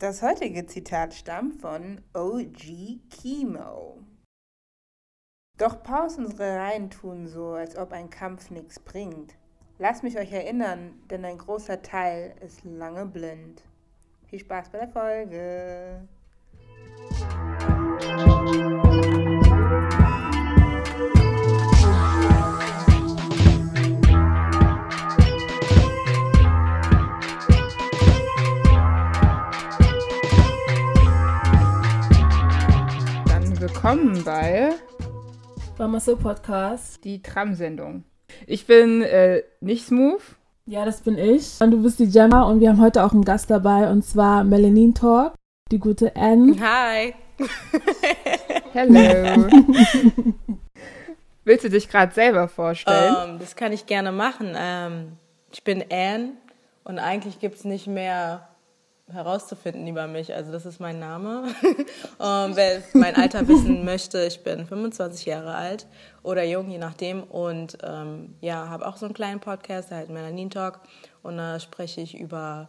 Das heutige Zitat stammt von OG Chemo. Doch Paus unsere Reihen tun so, als ob ein Kampf nichts bringt. Lasst mich euch erinnern, denn ein großer Teil ist lange blind. Viel Spaß bei der Folge. Willkommen bei Mama So Podcast. die Tram-Sendung. Ich bin äh, nicht smooth. Ja, das bin ich. Und du bist die Gemma und wir haben heute auch einen Gast dabei und zwar Melanin Talk, die gute Anne. Hi. Hello. Willst du dich gerade selber vorstellen? Ähm, das kann ich gerne machen. Ähm, ich bin Anne und eigentlich gibt es nicht mehr herauszufinden über mich. Also das ist mein Name. ähm, wer mein Alter wissen möchte, ich bin 25 Jahre alt oder jung, je nachdem. Und ähm, ja, habe auch so einen kleinen Podcast, der heißt Melanin Talk. Und da spreche ich über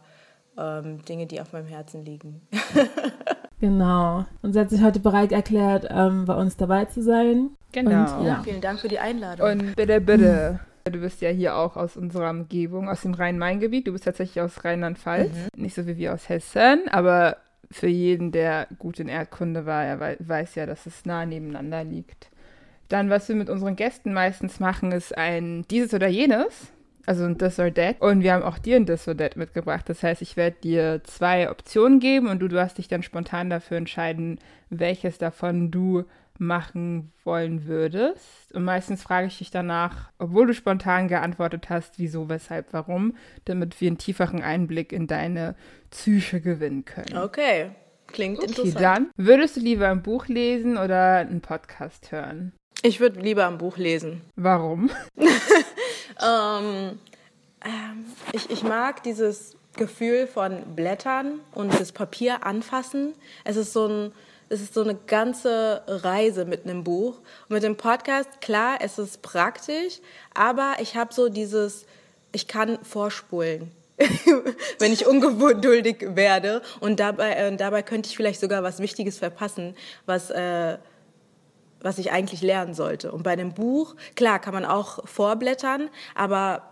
ähm, Dinge, die auf meinem Herzen liegen. Genau. Und sie hat sich heute bereit erklärt, ähm, bei uns dabei zu sein. genau. Und, ja. Vielen Dank für die Einladung. Und bitte, bitte. Du bist ja hier auch aus unserer Umgebung, aus dem Rhein-Main-Gebiet. Du bist tatsächlich aus Rheinland-Pfalz. Nicht so wie wir aus Hessen, aber für jeden, der gut in Erdkunde war, er wei- weiß ja, dass es nah nebeneinander liegt. Dann, was wir mit unseren Gästen meistens machen, ist ein dieses oder jenes. Also ein This or That. Und wir haben auch dir ein This or That mitgebracht. Das heißt, ich werde dir zwei Optionen geben und du darfst dich dann spontan dafür entscheiden, welches davon du machen wollen würdest. Und meistens frage ich dich danach, obwohl du spontan geantwortet hast, wieso, weshalb, warum, damit wir einen tieferen Einblick in deine Psyche gewinnen können. okay, klingt Okay, interessant. dann würdest du lieber ein Buch lesen oder einen Podcast hören? Ich würde lieber ein Buch lesen. Warum? Ähm, ähm, ich, ich mag dieses Gefühl von Blättern und das Papier anfassen. Es ist so ein es ist so eine ganze Reise mit einem Buch. Und mit dem Podcast, klar, es ist praktisch, aber ich habe so dieses, ich kann vorspulen. wenn ich ungeduldig werde und dabei, äh, dabei könnte ich vielleicht sogar was Wichtiges verpassen, was äh, was ich eigentlich lernen sollte. Und bei einem Buch, klar, kann man auch vorblättern, aber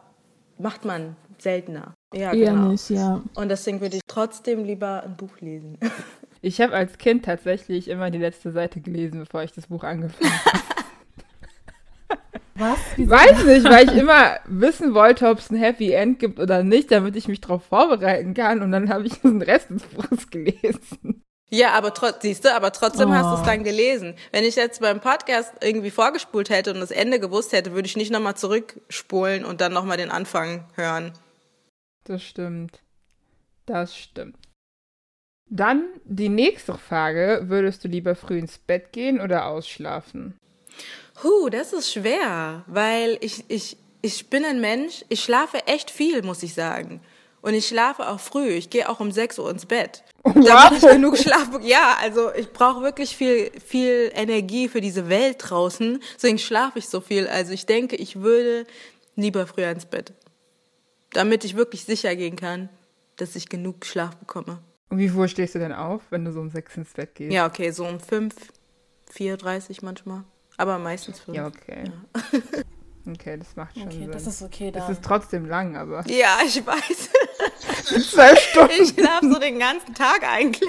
macht man seltener. Ja, Eher genau. nicht, ja. Und deswegen würde ich trotzdem lieber ein Buch lesen. Ich habe als Kind tatsächlich immer die letzte Seite gelesen, bevor ich das Buch angefangen habe. Was? Wieso? Weiß nicht, weil ich immer wissen wollte, ob es ein Happy End gibt oder nicht, damit ich mich darauf vorbereiten kann. Und dann habe ich den Rest des Buches gelesen. ja, aber trotzdem, siehst du, aber trotzdem hast du es Oh. dann gelesen. Wenn ich jetzt beim Podcast irgendwie vorgespult hätte und das Ende gewusst hätte, würde ich nicht nochmal zurückspulen und dann nochmal den Anfang hören. Das stimmt. Das stimmt. Dann die nächste Frage. Würdest du lieber früh ins Bett gehen oder ausschlafen? Huh, das ist schwer, weil ich, ich, ich bin ein Mensch, ich schlafe echt viel, muss ich sagen. Und ich schlafe auch früh. Ich gehe auch um 6 Uhr ins Bett. Damit ich genug Schlaf Ja, also ich brauche wirklich viel, viel Energie für diese Welt draußen. Deswegen schlafe ich so viel. Also ich denke, ich würde lieber früher ins Bett. Damit ich wirklich sicher gehen kann, dass ich genug Schlaf bekomme. Und wie früh stehst du denn auf, wenn du so um sechs ins Bett gehst? Ja, okay, so um 5, 4.30 manchmal. Aber meistens 5. Ja, okay. Okay, das macht schon Okay, Sinn. das ist okay es dann. ist trotzdem lang, aber Ja, ich weiß. zwölf Stunden. Ich schlafe so den ganzen Tag eigentlich.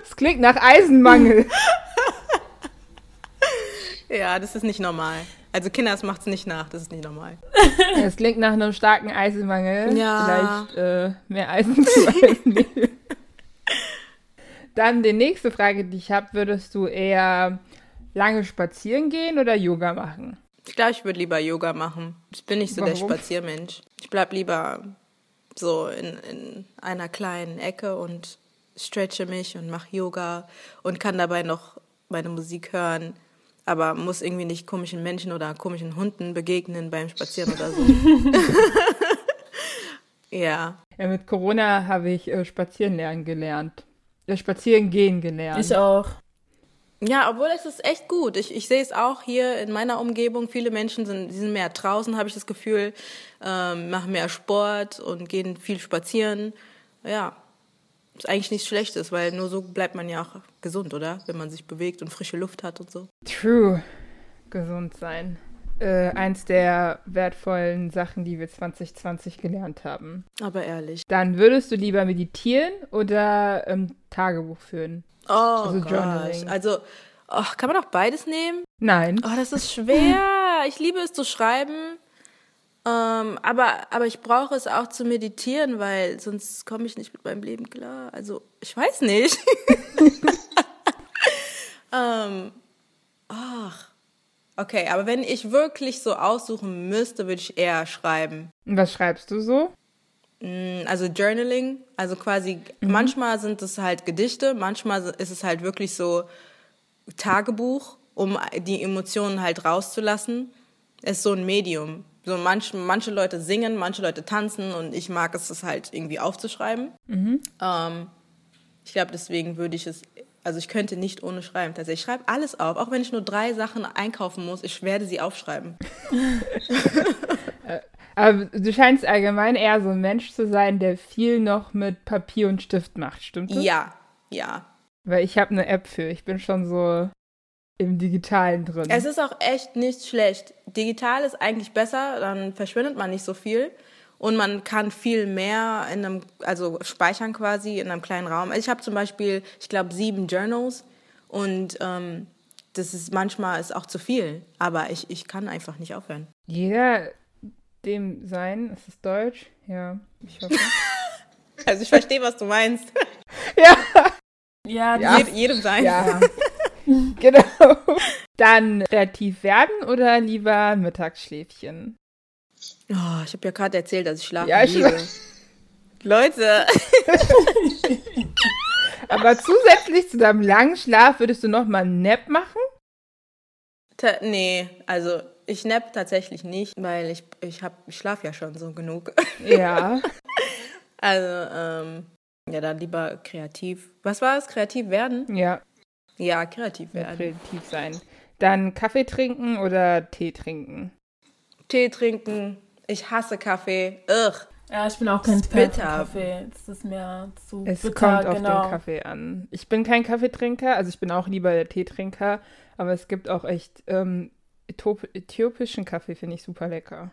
Das klingt nach Eisenmangel. Ja, das ist nicht normal. Also Kinders macht's nicht nach, das ist nicht normal. Das klingt nach einem starken Eisenmangel. Ja. Vielleicht äh, mehr Eisen zu nehmen. Dann die nächste Frage, die ich habe, würdest du eher lange spazieren gehen oder Yoga machen? Ich glaube, ich würde lieber Yoga machen. Ich bin nicht so der Warum? Spaziermensch. Ich bleib lieber so in, in einer kleinen Ecke und stretche mich und mache Yoga und kann dabei noch meine Musik hören. Aber muss irgendwie nicht komischen Menschen oder komischen Hunden begegnen beim Spazieren oder so. ja. Ja, mit Corona habe ich äh, spazieren lernen gelernt. Äh, spazieren gehen gelernt. Ich auch. Ja, obwohl es ist echt gut. Ich, ich sehe es auch hier in meiner Umgebung. Viele Menschen sind, die sind mehr draußen, habe ich das Gefühl, ähm, machen mehr Sport und gehen viel spazieren. Ja, eigentlich nichts Schlechtes, weil nur so bleibt man ja auch gesund, oder? Wenn man sich bewegt und frische Luft hat und so. True. Gesund sein. Äh, eins der wertvollen Sachen, die wir 2020 gelernt haben. Aber ehrlich. Dann würdest du lieber meditieren oder ähm, Tagebuch führen? Oh, also Journaling. Also, oh, kann man auch beides nehmen? Nein. Oh, das ist schwer. ich liebe es zu schreiben. Ähm, aber, aber ich brauche es auch zu meditieren, weil sonst komme ich nicht mit meinem Leben klar. Also, ich weiß nicht. ähm, ach. Okay, aber wenn ich wirklich so aussuchen müsste, würde ich eher schreiben. Was schreibst du so? Mm, also Journaling, also quasi, mhm. manchmal sind es halt Gedichte, manchmal ist es halt wirklich so Tagebuch, um die Emotionen halt rauszulassen. Es ist so ein Medium. So manche, manche Leute singen, manche Leute tanzen und ich mag es, das halt irgendwie aufzuschreiben. Mhm. Ähm, ich glaube, deswegen würde ich es also ich könnte nicht ohne schreiben. Tatsächlich, ich schreibe alles auf, auch wenn ich nur drei Sachen einkaufen muss, ich werde sie aufschreiben. Äh, aber du scheinst allgemein eher so ein Mensch zu sein, der viel noch mit Papier und Stift macht, stimmt das? Ja, ja. Weil ich habe eine App für. Ich bin schon so im Digitalen drin. Es ist auch echt nicht schlecht. Digital ist eigentlich besser, dann verschwindet man nicht so viel und man kann viel mehr in einem, also speichern quasi in einem kleinen Raum. Also ich habe zum Beispiel, ich glaube, sieben Journals und ähm, das ist manchmal ist auch zu viel, aber ich, ich kann einfach nicht aufhören. Jeder dem sein, ist es Deutsch? Ja, ich hoffe. also ich verstehe, was du meinst. ja. Ja, ja. jedem sein. Ja. genau. Dann kreativ werden oder lieber Mittagsschläfchen? Oh, ich habe ja gerade erzählt, dass ich schlafe. Ja, ich liebe. Leute. Aber zusätzlich zu deinem langen Schlaf würdest du noch mal einen Nap machen? Ta nee, also ich nap tatsächlich nicht, weil ich, ich, ich schlafe ja schon so genug. Ja. also, ähm, ja, dann lieber kreativ. Was war es? Kreativ werden? Ja. Ja, kreativ werden. Kreativ sein. Dann Kaffee trinken oder Tee trinken? Tee trinken. Ich hasse Kaffee. Ugh. Ja, ich bin auch kein Fan von Kaffee. Das ist mir zu es bitter. kommt auf genau. den Kaffee an. Ich bin kein Kaffeetrinker, also ich bin auch lieber der Teetrinker, aber es gibt auch echt ähm, äthiopischen Kaffee, finde ich super lecker.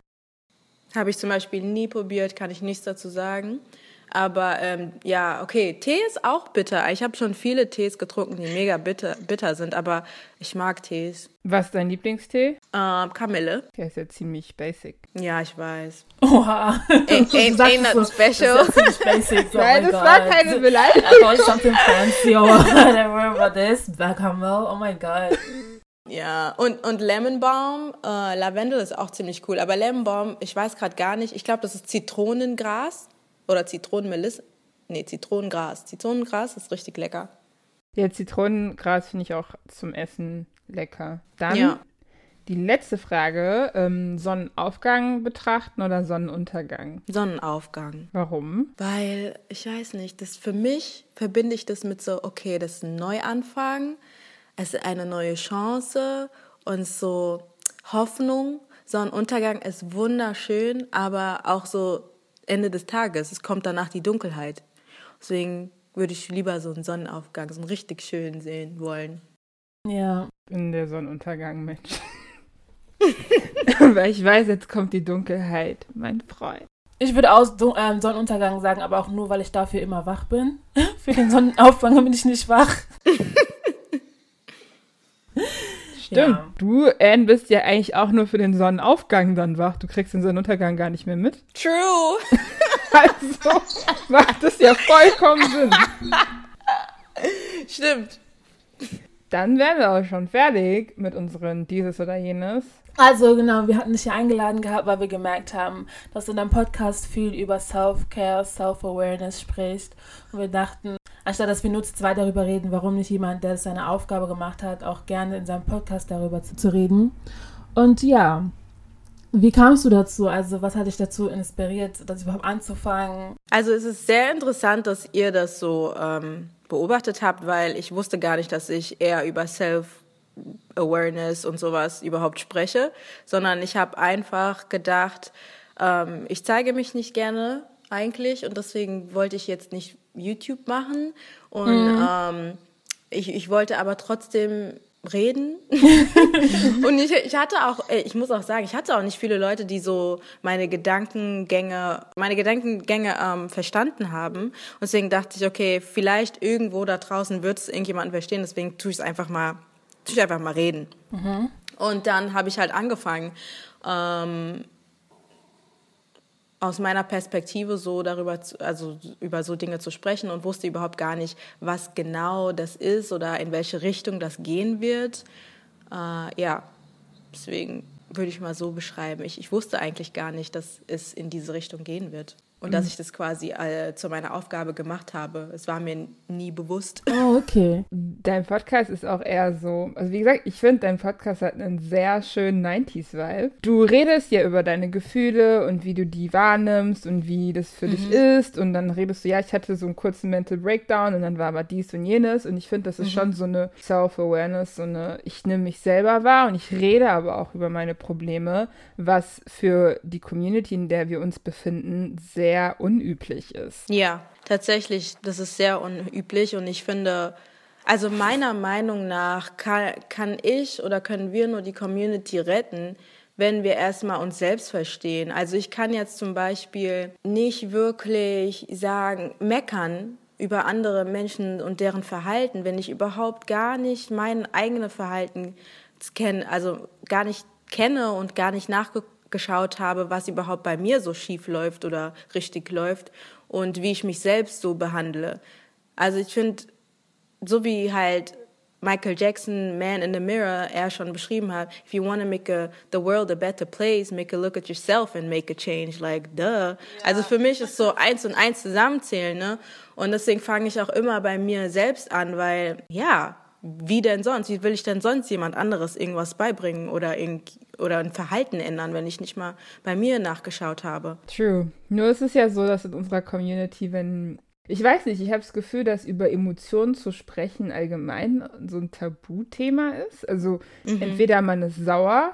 Habe ich zum Beispiel nie probiert, kann ich nichts dazu sagen. Aber ähm, ja, okay, Tee ist auch bitter. Ich habe schon viele Tees getrunken, die mega bitter, bitter sind, aber ich mag Tees. Was ist dein Lieblingstee? Ähm, Kamille. Der ist ja ziemlich basic. Ja, ich weiß. Oha. Ain't, ain't, ain't nothing special. Das ist ja basic. Oh Nein, das God. war keine Beleidigung. I thought something fancy or whatever, but this, Black Camel, oh my God. Ja, und, und Lemonbaum, äh, Lavendel ist auch ziemlich cool. Aber Lemonbaum, ich weiß gerade gar nicht, ich glaube, das ist Zitronengras. Oder Zitronenmelisse. Nee, Zitronengras. Zitronengras ist richtig lecker. Ja, Zitronengras finde ich auch zum Essen lecker. Dann ja. die letzte Frage: ähm, Sonnenaufgang betrachten oder Sonnenuntergang? Sonnenaufgang. Warum? Weil, ich weiß nicht, das für mich verbinde ich das mit so, okay, das ist ein Neuanfang, es ist eine neue Chance und so Hoffnung. Sonnenuntergang ist wunderschön, aber auch so Ende des Tages. Es kommt danach die Dunkelheit. Deswegen würde ich lieber so einen Sonnenaufgang, so einen richtig schönen sehen wollen. Ja. Ich bin der Sonnenuntergang, Mensch. Weil ich weiß, jetzt kommt die Dunkelheit, mein Freund. Ich würde auch ähm, Sonnenuntergang sagen, aber auch nur, weil ich dafür immer wach bin. Für den Sonnenaufgang bin ich nicht wach. Stimmt. Ja. Du, Anne, bist ja eigentlich auch nur für den Sonnenaufgang dann wach. Du kriegst den Sonnenuntergang gar nicht mehr mit. True. also macht das ja vollkommen Sinn. Stimmt. Dann wären wir auch schon fertig mit unseren dieses oder jenes. Also genau, wir hatten dich ja eingeladen gehabt, weil wir gemerkt haben, dass du in deinem Podcast viel über Self-Care, Self-Awareness sprichst. Und wir dachten, anstatt dass wir nur zu zweit darüber reden, warum nicht jemand, der es seine Aufgabe gemacht hat, auch gerne in seinem Podcast darüber zu, zu reden. Und ja, wie kamst du dazu? Also was hat dich dazu inspiriert, das überhaupt anzufangen? Also es ist sehr interessant, dass ihr das so ähm, beobachtet habt, weil ich wusste gar nicht, dass ich eher über Self Awareness und sowas überhaupt spreche, sondern ich habe einfach gedacht, ähm, ich zeige mich nicht gerne eigentlich und deswegen wollte ich jetzt nicht YouTube machen und mhm. ähm, ich, ich wollte aber trotzdem reden. und ich, ich hatte auch, äh, ich muss auch sagen, ich hatte auch nicht viele Leute, die so meine Gedankengänge, meine Gedankengänge ähm, verstanden haben. Und deswegen dachte ich, okay, vielleicht irgendwo da draußen wird es irgendjemanden verstehen, deswegen tue ich es einfach mal, tue ich einfach mal reden. Mhm. Und dann habe ich halt angefangen, ähm, aus meiner Perspektive so darüber, also über so Dinge zu sprechen und wusste überhaupt gar nicht, was genau das ist oder in welche Richtung das gehen wird. Äh, ja, deswegen würde ich mal so beschreiben. Ich, ich wusste eigentlich gar nicht, dass es in diese Richtung gehen wird und mhm. dass ich das quasi äh, zu meiner Aufgabe gemacht habe. Es war mir nie bewusst. Oh, okay. Dein Podcast ist auch eher so, also wie gesagt, ich finde, dein Podcast hat einen sehr schönen 90s-Vibe. Du redest ja über deine Gefühle und wie du die wahrnimmst und wie das für mhm. dich ist und dann redest du, ja, ich hatte so einen kurzen Mental Breakdown und dann war aber dies und jenes und ich finde, das ist mhm. schon so eine Self-Awareness, so eine, ich nehme mich selber wahr und ich rede aber auch über meine Probleme, was für die Community, in der wir uns befinden, sehr sehr unüblich ist. Ja, tatsächlich, das ist sehr unüblich und ich finde, also meiner Meinung nach kann, kann ich oder können wir nur die Community retten, wenn wir erstmal uns selbst verstehen. Also ich kann jetzt zum Beispiel nicht wirklich sagen, meckern über andere Menschen und deren Verhalten, wenn ich überhaupt gar nicht mein eigenes Verhalten kenne, also gar nicht kenne und gar nicht nachgeguckt geschaut habe, was überhaupt bei mir so schief läuft oder richtig läuft und wie ich mich selbst so behandle. Also ich finde, so wie halt Michael Jackson, Man in the Mirror, er schon beschrieben hat, if you want to make a, the world a better place, make a look at yourself and make a change, like, duh. Ja. Also für mich ist so eins und eins zusammenzählen, ne? Und deswegen fange ich auch immer bei mir selbst an, weil, ja, wie denn sonst? Wie will ich denn sonst jemand anderes irgendwas beibringen oder, irgend, oder ein Verhalten ändern, wenn ich nicht mal bei mir nachgeschaut habe? True. Nur ist es ja so, dass in unserer Community, wenn ich weiß nicht, ich habe das Gefühl, dass über Emotionen zu sprechen allgemein so ein Tabuthema ist. Also mhm. entweder man ist sauer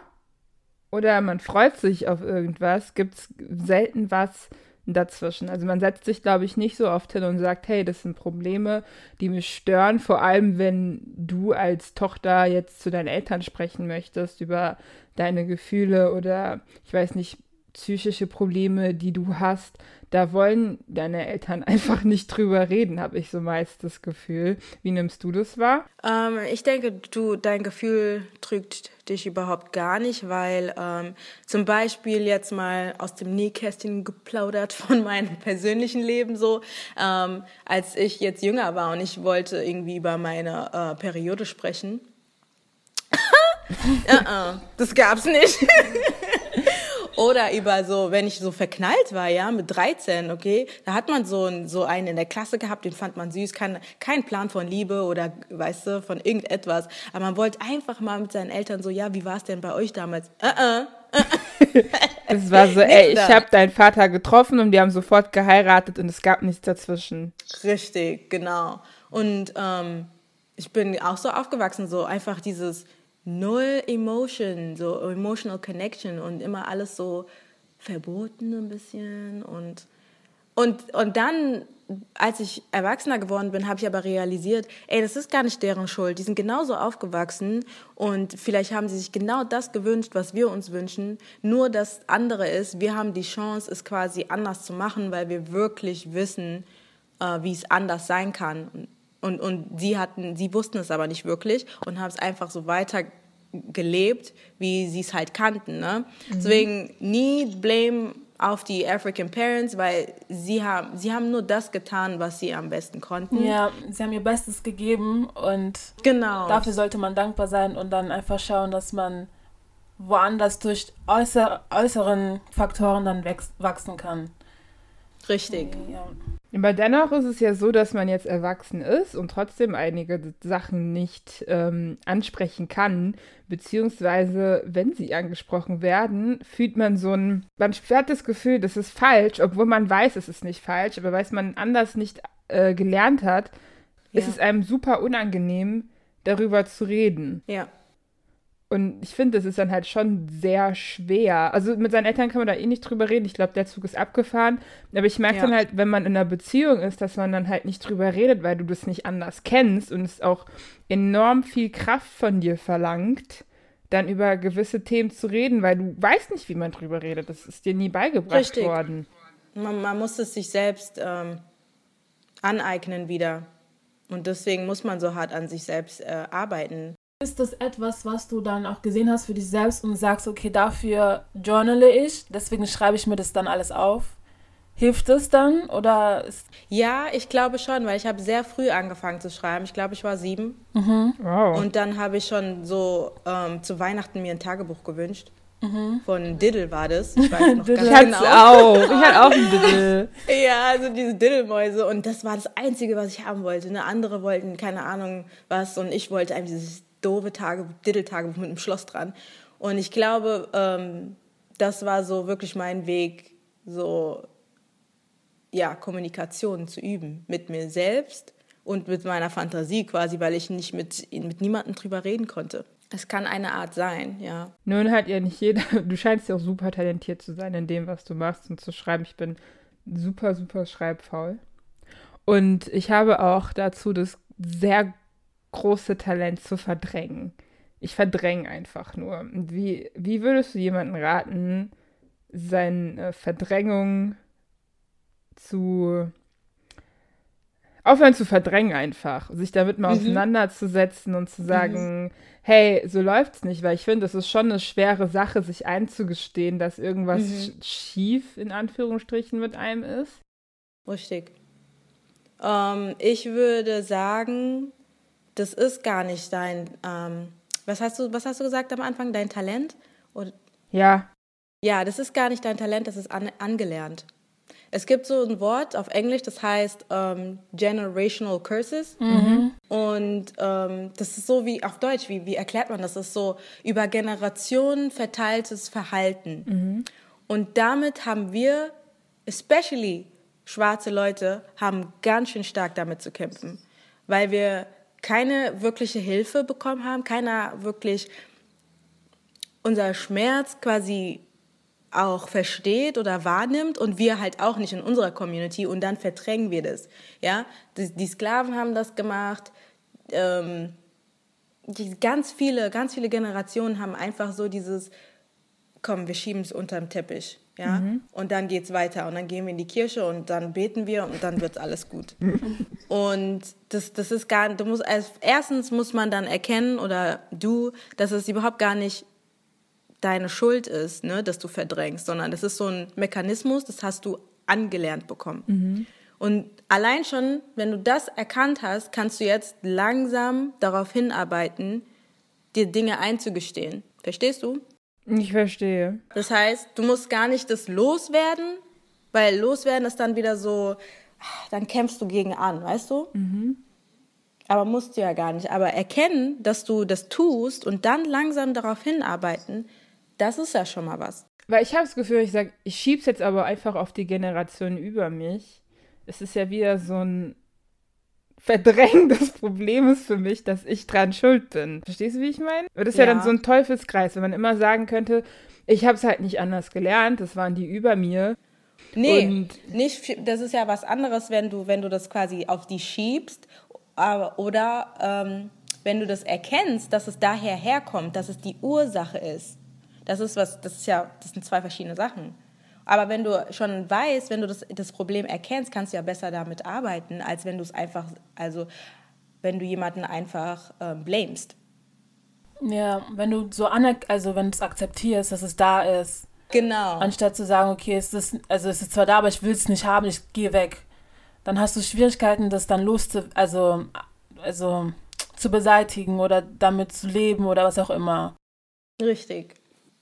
oder man freut sich auf irgendwas. Gibt es selten was, dazwischen. Also man setzt sich, glaube ich, nicht so oft hin und sagt, hey, das sind Probleme, die mich stören, vor allem wenn du als Tochter jetzt zu deinen Eltern sprechen möchtest über deine Gefühle oder ich weiß nicht, psychische Probleme, die du hast, da wollen deine Eltern einfach nicht drüber reden, habe ich so meist das Gefühl. Wie nimmst du das wahr? Ähm, ich denke, du, dein Gefühl trügt dich überhaupt gar nicht, weil ähm, zum Beispiel jetzt mal aus dem Nähkästchen geplaudert von meinem persönlichen Leben so, ähm, als ich jetzt jünger war und ich wollte irgendwie über meine äh, Periode sprechen. uh -uh, das gab's nicht. Oder über so, wenn ich so verknallt war, ja, mit 13, okay, da hat man so, so einen in der Klasse gehabt, den fand man süß, kein, kein Plan von Liebe oder, weißt du, von irgendetwas. Aber man wollte einfach mal mit seinen Eltern so, ja, wie war es denn bei euch damals? Uh -uh. es war so, ey, ich habe deinen Vater getroffen und die haben sofort geheiratet und es gab nichts dazwischen. Richtig, genau. Und ähm, ich bin auch so aufgewachsen, so einfach dieses, null Emotion, so emotional connection und immer alles so verboten ein bisschen und und und dann als ich erwachsener geworden bin, habe ich aber realisiert, ey, das ist gar nicht deren Schuld. Die sind genauso aufgewachsen und vielleicht haben sie sich genau das gewünscht, was wir uns wünschen. Nur das andere ist, wir haben die Chance, es quasi anders zu machen, weil wir wirklich wissen, äh, wie es anders sein kann. Und, und sie hatten, sie wussten es aber nicht wirklich und haben es einfach so weiter gelebt, wie sie es halt kannten. Ne? Mhm. Deswegen nie Blame auf die African Parents, weil sie haben, sie haben nur das getan, was sie am besten konnten. Ja, sie haben ihr Bestes gegeben und genau. dafür sollte man dankbar sein und dann einfach schauen, dass man woanders durch äußer, äußeren Faktoren dann wachsen kann. Richtig. Ja. Aber dennoch ist es ja so, dass man jetzt erwachsen ist und trotzdem einige Sachen nicht ähm, ansprechen kann, beziehungsweise wenn sie angesprochen werden, fühlt man so ein, man hat das Gefühl, das ist falsch, obwohl man weiß, es ist nicht falsch, aber weil es man anders nicht äh, gelernt hat, ja. ist es einem super unangenehm, darüber zu reden. Ja. Und ich finde, das ist dann halt schon sehr schwer. Also mit seinen Eltern kann man da eh nicht drüber reden. Ich glaube, der Zug ist abgefahren. Aber ich merke ja. dann halt, wenn man in einer Beziehung ist, dass man dann halt nicht drüber redet, weil du das nicht anders kennst und es auch enorm viel Kraft von dir verlangt, dann über gewisse Themen zu reden, weil du weißt nicht, wie man drüber redet. Das ist dir nie beigebracht Richtig. worden. Man, man, muss es sich selbst ähm, aneignen wieder. Und deswegen muss man so hart an sich selbst äh, arbeiten. Ist das etwas, was du dann auch gesehen hast für dich selbst und sagst, okay, dafür journale ich, deswegen schreibe ich mir das dann alles auf? Hilft es dann oder Ja, ich glaube schon, weil ich habe sehr früh angefangen zu schreiben. Ich glaube, ich war sieben. Mhm. Wow. Und dann habe ich schon so ähm, zu Weihnachten mir ein Tagebuch gewünscht. Mhm. Von Diddle war das. Ich weiß noch ganz genau. auch. Ich hatte auch ein Diddle. ja, also diese Diddle-Mäuse. Und das war das Einzige, was ich haben wollte. Ne? Andere wollten keine Ahnung was. Und ich wollte einfach dieses doofe Tagebuch, Diddle-Tagebuch mit einem Schloss dran. Und ich glaube, ähm, das war so wirklich mein Weg, so ja, Kommunikation zu üben mit mir selbst und mit meiner Fantasie quasi, weil ich nicht mit, mit niemandem drüber reden konnte. Es kann eine Art sein, ja. Nun hat ja nicht jeder, du scheinst ja auch super talentiert zu sein in dem, was du machst und zu schreiben. Ich bin super, super schreibfaul. Und ich habe auch dazu das sehr große Talent zu verdrängen. Ich verdränge einfach nur. Wie, wie würdest du jemanden raten, seine Verdrängung zu aufhören zu verdrängen einfach, sich damit mal mhm. auseinanderzusetzen und zu sagen, mhm. hey, so läuft's nicht, weil ich finde, es ist schon eine schwere Sache, sich einzugestehen, dass irgendwas mhm. schief in Anführungsstrichen mit einem ist. Richtig. Ähm, ich würde sagen, das ist gar nicht dein, ähm, was hast du, was hast du gesagt am Anfang, dein Talent? Oder? Ja. Ja, das ist gar nicht dein Talent, das ist an, angelernt. Es gibt so ein Wort auf Englisch, das heißt ähm, Generational Curses. Mhm. Und ähm, das ist so wie auf Deutsch, wie, wie erklärt man das? Das ist so über Generationen verteiltes Verhalten. Mhm. Und damit haben wir, especially schwarze Leute, haben ganz schön stark damit zu kämpfen. Weil wir keine wirkliche Hilfe bekommen haben, keiner wirklich unser Schmerz quasi auch versteht oder wahrnimmt und wir halt auch nicht in unserer Community und dann verdrängen wir das. Ja, die, die Sklaven haben das gemacht. Ähm, die ganz viele, ganz viele Generationen haben einfach so dieses, komm, wir schieben es unter den Teppich. Ja? Mhm. Und dann geht es weiter und dann gehen wir in die Kirche und dann beten wir und dann wird alles gut. und das, das ist gar, du musst, als, erstens muss man dann erkennen oder du, dass es überhaupt gar nicht deine Schuld ist, ne, dass du verdrängst, sondern das ist so ein Mechanismus, das hast du angelernt bekommen. Mhm. Und allein schon, wenn du das erkannt hast, kannst du jetzt langsam darauf hinarbeiten, dir Dinge einzugestehen. Verstehst du? Ich verstehe. Das heißt, du musst gar nicht das loswerden, weil loswerden ist dann wieder so, dann kämpfst du gegen an, weißt du? Mhm. Aber musst du ja gar nicht. Aber erkennen, dass du das tust und dann langsam darauf hinarbeiten, das ist ja schon mal was. Weil ich habe das Gefühl, ich sage, ich schiebe es jetzt aber einfach auf die Generation über mich. Es ist ja wieder so ein Verdrängen des Problems für mich, dass ich dran schuld bin. Verstehst du, wie ich meine? Das ist ja. ja dann so ein Teufelskreis, wenn man immer sagen könnte, ich habe es halt nicht anders gelernt, das waren die über mir. Nee, und nicht, das ist ja was anderes, wenn du, wenn du das quasi auf die schiebst oder ähm, wenn du das erkennst, dass es daher herkommt, dass es die Ursache ist. Das ist was, das ist ja, das sind zwei verschiedene Sachen. Aber wenn du schon weißt, wenn du das, das Problem erkennst, kannst du ja besser damit arbeiten, als wenn du es einfach, also wenn du jemanden einfach ähm, blamest. Ja, wenn du so also wenn du es akzeptierst, dass es da ist. Genau. Anstatt zu sagen, okay, es ist, also es ist zwar da, aber ich will es nicht haben, ich gehe weg. Dann hast du Schwierigkeiten, das dann loszu, also, also zu beseitigen oder damit zu leben oder was auch immer. Richtig.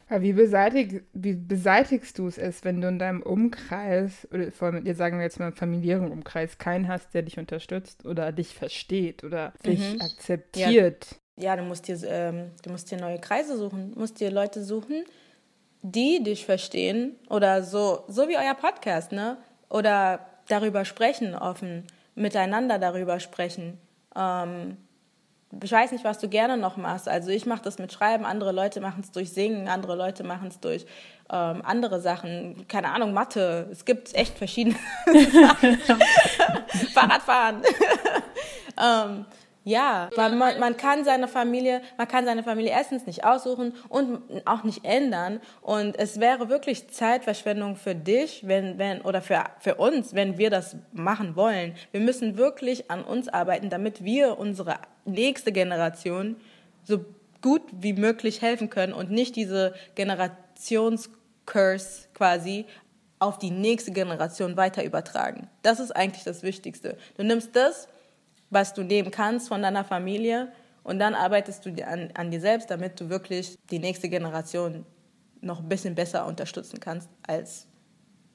Aber wie, beseitig, wie beseitigst du es, wenn du in deinem Umkreis, oder von, jetzt sagen wir jetzt mal familiären Umkreis, keinen hast, der dich unterstützt oder dich versteht oder dich mhm. akzeptiert? Ja. ja, du, musst dir, ähm, du musst dir neue Kreise suchen, du musst dir Leute suchen, die dich verstehen oder so, so wie euer Podcast, ne? Oder darüber sprechen offen, miteinander darüber sprechen. Ähm, ich weiß nicht, was du gerne noch machst. Also ich mache das mit Schreiben, andere Leute machen es durch Singen, andere Leute machen es durch ähm, andere Sachen, keine Ahnung, Mathe. Es gibt echt verschiedene Sachen. Fahrradfahren. ähm, ja, man, man kann seine Familie, man kann seine Familie erstens nicht aussuchen und auch nicht ändern. Und es wäre wirklich Zeitverschwendung für dich, wenn, wenn, oder für, für uns, wenn wir das machen wollen. Wir müssen wirklich an uns arbeiten, damit wir unsere nächste Generation so gut wie möglich helfen können und nicht diese Generationscurse quasi auf die nächste Generation weiter übertragen. Das ist eigentlich das Wichtigste. Du nimmst das, was du nehmen kannst von deiner Familie und dann arbeitest du an, an dir selbst, damit du wirklich die nächste Generation noch ein bisschen besser unterstützen kannst als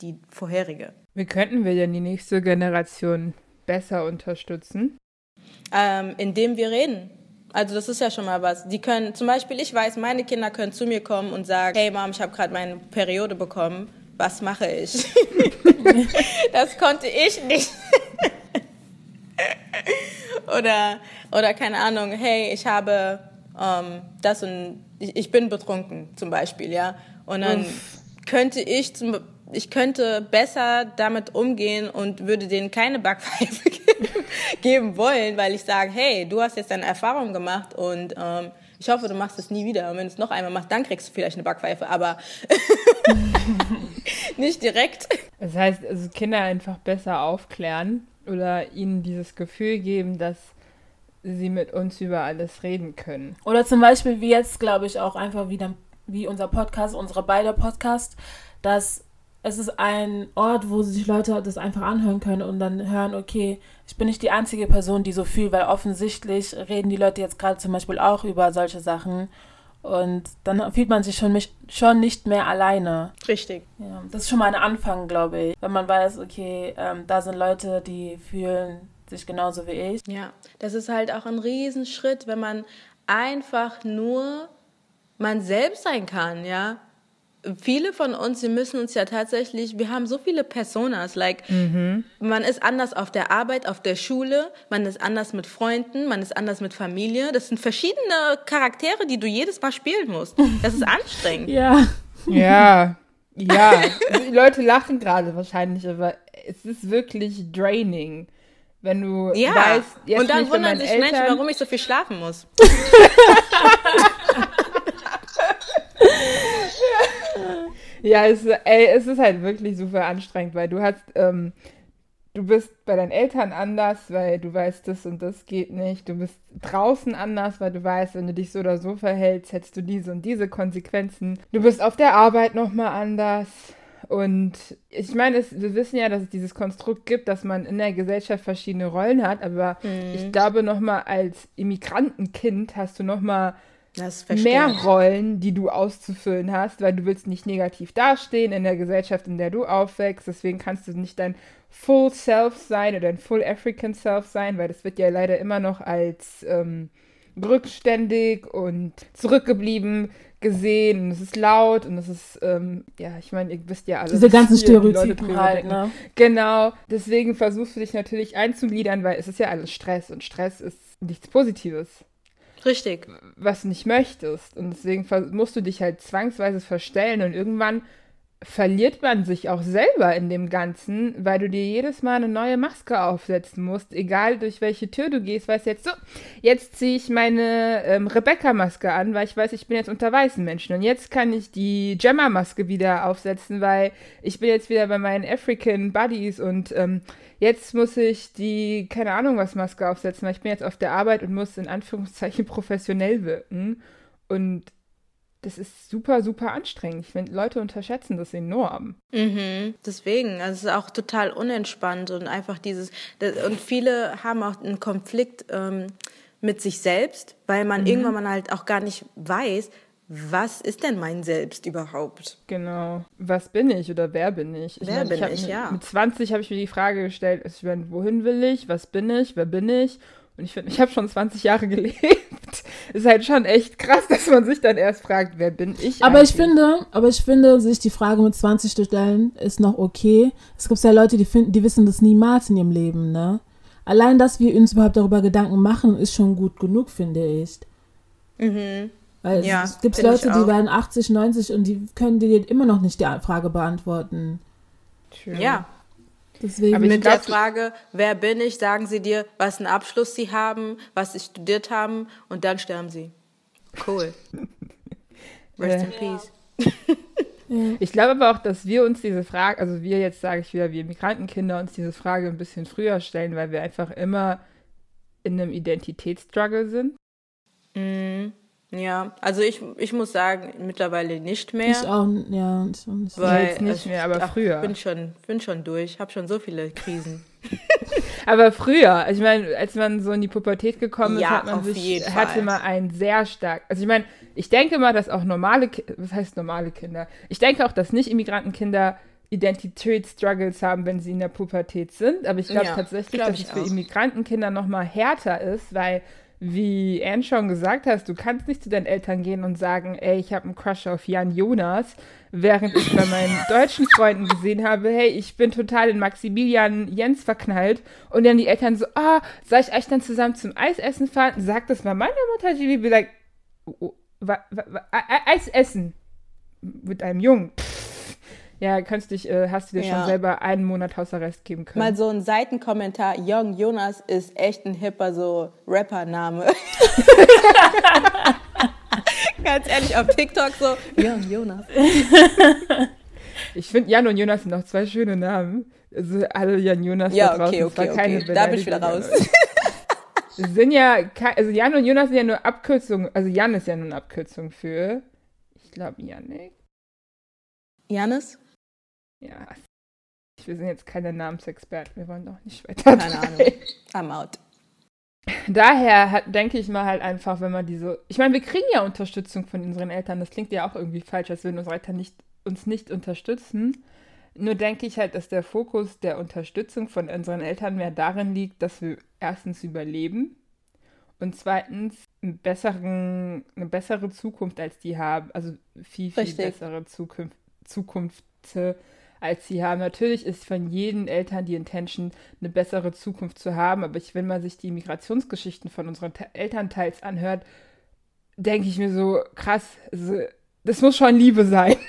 die vorherige. Wie könnten wir denn die nächste Generation besser unterstützen? Ähm, indem wir reden. Also das ist ja schon mal was. Die können, zum Beispiel, ich weiß, meine Kinder können zu mir kommen und sagen, hey Mom, ich habe gerade meine Periode bekommen. Was mache ich? das konnte ich nicht. Oder, oder keine Ahnung, hey, ich habe ähm, das und ich, ich, bin betrunken zum Beispiel, ja. Und dann Uff. könnte ich zum, ich könnte besser damit umgehen und würde denen keine Backpfeife geben wollen, weil ich sage, hey, du hast jetzt deine Erfahrung gemacht und ähm, ich hoffe, du machst es nie wieder. Und wenn du es noch einmal machst, dann kriegst du vielleicht eine Backpfeife, aber nicht direkt. Das heißt, also Kinder einfach besser aufklären oder ihnen dieses Gefühl geben, dass sie mit uns über alles reden können. Oder zum Beispiel wie jetzt, glaube ich, auch einfach wieder wie unser Podcast, unsere beide Podcast, dass es ist ein Ort, wo sich Leute das einfach anhören können und dann hören, okay, ich bin nicht die einzige Person, die so fühlt, weil offensichtlich reden die Leute jetzt gerade zum Beispiel auch über solche Sachen und dann fühlt man sich schon, schon nicht mehr alleine. Richtig. Ja, das ist schon mal ein Anfang, glaube ich. Wenn man weiß, okay, ähm, da sind Leute, die fühlen sich genauso wie ich. Ja, das ist halt auch ein Riesenschritt, wenn man einfach nur man selbst sein kann, ja viele von uns, wir müssen uns ja tatsächlich, wir haben so viele Personas, like, mhm. man ist anders auf der Arbeit, auf der Schule, man ist anders mit Freunden, man ist anders mit Familie. Das sind verschiedene Charaktere, die du jedes Mal spielen musst. Das ist anstrengend. ja. Ja. Ja. Die Leute lachen gerade wahrscheinlich, aber es ist wirklich draining. Wenn du ja. weißt, jetzt und dann wundern sich Eltern... Menschen, warum ich so viel schlafen muss. ja, es, ey, es ist halt wirklich super anstrengend, weil du hast, ähm, du bist bei deinen Eltern anders, weil du weißt, das und das geht nicht. Du bist draußen anders, weil du weißt, wenn du dich so oder so verhältst, hättest du diese und diese Konsequenzen. Du bist auf der Arbeit nochmal anders. Und ich meine, es, wir wissen ja, dass es dieses Konstrukt gibt, dass man in der Gesellschaft verschiedene Rollen hat, aber mhm. ich glaube, nochmal als Immigrantenkind hast du nochmal mehr Rollen, die du auszufüllen hast, weil du willst nicht negativ dastehen in der Gesellschaft, in der du aufwächst. Deswegen kannst du nicht dein Full Self sein oder dein Full African Self sein, weil das wird ja leider immer noch als ähm, rückständig und zurückgeblieben gesehen und es ist laut und es ist, ähm, ja, ich meine, ihr wisst ja alle. Diese ganzen Stereotypen halt, ne? Genau, deswegen versuchst du dich natürlich einzugliedern, weil es ist ja alles Stress und Stress ist nichts Positives. Richtig. Was nicht möchtest. Und deswegen musst du dich halt zwangsweise verstellen und irgendwann verliert man sich auch selber in dem Ganzen, weil du dir jedes Mal eine neue Maske aufsetzen musst, egal durch welche Tür du gehst, weißt jetzt so, jetzt ziehe ich meine ähm, Rebecca-Maske an, weil ich weiß, ich bin jetzt unter weißen Menschen und jetzt kann ich die Gemma-Maske wieder aufsetzen, weil ich bin jetzt wieder bei meinen African Buddies und ähm, Jetzt muss ich die, keine Ahnung was Maske aufsetzen, weil ich bin jetzt auf der Arbeit und muss in Anführungszeichen professionell wirken. Und das ist super, super anstrengend. Ich finde, Leute unterschätzen das enorm. Mhm, deswegen, also es ist auch total unentspannt und einfach dieses, das, und viele haben auch einen Konflikt ähm, mit sich selbst, weil man mhm. irgendwann mal halt auch gar nicht weiß, was ist denn mein Selbst überhaupt? Genau. Was bin ich oder wer bin ich? ich wer meine, bin ich, ich mit, ja. Mit 20 habe ich mir die Frage gestellt, ich meine, wohin will ich? Was bin ich? Wer bin ich? Und ich finde, ich habe schon 20 Jahre gelebt. ist halt schon echt krass, dass man sich dann erst fragt, wer bin ich? Aber eigentlich? ich finde, aber ich finde, sich die Frage mit 20 zu stellen, ist noch okay. Es gibt ja Leute, die finden, die wissen das niemals in ihrem Leben, ne? allein, dass wir uns überhaupt darüber Gedanken machen, ist schon gut genug, finde ich. Mhm. Weil Ja, es gibt Leute, die werden 80, 90 und die können dir immer noch nicht die Frage beantworten. True. Ja. Deswegen. Aber ich Mit glaub, der Frage, wer bin ich, sagen sie dir, was einen Abschluss sie haben, was sie studiert haben und dann sterben sie. Cool. Rest in peace. Ich glaube aber auch, dass wir uns diese Frage, also wir jetzt sage ich wieder, wir Migrantenkinder uns diese Frage ein bisschen früher stellen, weil wir einfach immer in einem Identitätsstruggle sind. Mhm. Ja, also ich, ich muss sagen, mittlerweile nicht mehr. ich auch, ja, ich nicht. weil jetzt nicht mehr, aber früher. Ich bin schon, bin schon durch, habe schon so viele Krisen. Aber früher, ich meine, als man so in die Pubertät gekommen ist, Ja, hat man sich, hatte Fall. man einen sehr stark, also ich meine, ich denke mal, dass auch normale, was heißt normale Kinder? Ich denke auch, dass Nicht-Immigrantenkinder Identitätsstruggles haben, wenn sie in der Pubertät sind, aber ich glaube Ja, tatsächlich, glaub dass ich es für auch. Immigrantenkinder noch mal härter ist, weil wie Anne schon gesagt hast, du kannst nicht zu deinen Eltern gehen und sagen, ey, ich habe einen Crush auf Jan Jonas, während ich bei meinen deutschen Freunden gesehen habe, hey, ich bin total in Maximilian Jens verknallt und dann die Eltern so, ah, soll ich euch dann zusammen zum Eisessen fahren? Sag das mal meiner Mutter, die will like, oh, wa, wa, wa, Eis essen mit einem Jungen. Pff. Ja, kannst dich, äh, hast du dir Ja. schon selber einen Monat Hausarrest geben können. Mal so ein Seitenkommentar, Young Jonas ist echt ein hipper so Rappername. Ganz ehrlich, auf TikTok so, Young Jonas. Ich finde, Jan und Jonas sind auch zwei schöne Namen. Also alle Jan Jonas Ja, da draußen, okay, war okay, keine okay. Da bin ich wieder raus. Sind ja, also Jan und Jonas sind ja nur Abkürzungen, also Jan ist ja nur eine Abkürzung für, ich glaube, Janik. Janis? Ja, wir sind jetzt keine Namensexperten, wir wollen doch nicht weiter. Keine Ahnung. I'm out. Daher hat, denke ich mal halt einfach, wenn man diese, ich meine, wir kriegen ja Unterstützung von unseren Eltern, das klingt ja auch irgendwie falsch, als würden unsere Eltern nicht, uns nicht unterstützen. Nur denke ich halt, dass der Fokus der Unterstützung von unseren Eltern mehr darin liegt, dass wir erstens überleben und zweitens besseren, eine bessere Zukunft als die haben, also viel, viel Richtig. bessere Zukunft, Zukunft äh, als sie haben. Natürlich ist von jedem Eltern die Intention, eine bessere Zukunft zu haben, aber ich, wenn man sich die Migrationsgeschichten von unseren Te Elternteils anhört, denke ich mir so, krass, also, das muss schon Liebe sein.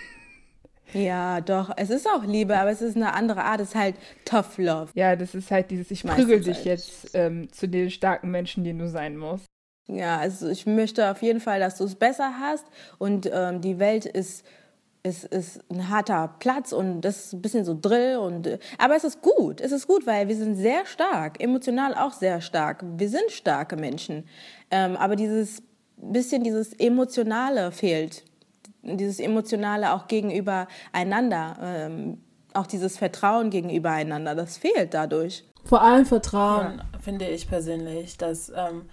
Ja, doch. Es ist auch Liebe, aber es ist eine andere Art. Es ist halt tough love. Ja, das ist halt dieses, ich Meistens prügel dich halt. jetzt ähm, zu den starken Menschen, den du sein musst. Ja, also ich möchte auf jeden Fall, dass du es besser hast und ähm, die Welt ist, ist, ist ein harter Platz und das ist ein bisschen so Drill und aber es ist gut, es ist gut, weil wir sind sehr stark, emotional auch sehr stark. Wir sind starke Menschen, ähm, aber dieses bisschen dieses emotionale fehlt, dieses emotionale auch gegenüber einander, ähm, auch dieses Vertrauen gegenüber einander, das fehlt dadurch. Vor allem Vertrauen, finde ich persönlich, dass, ähm,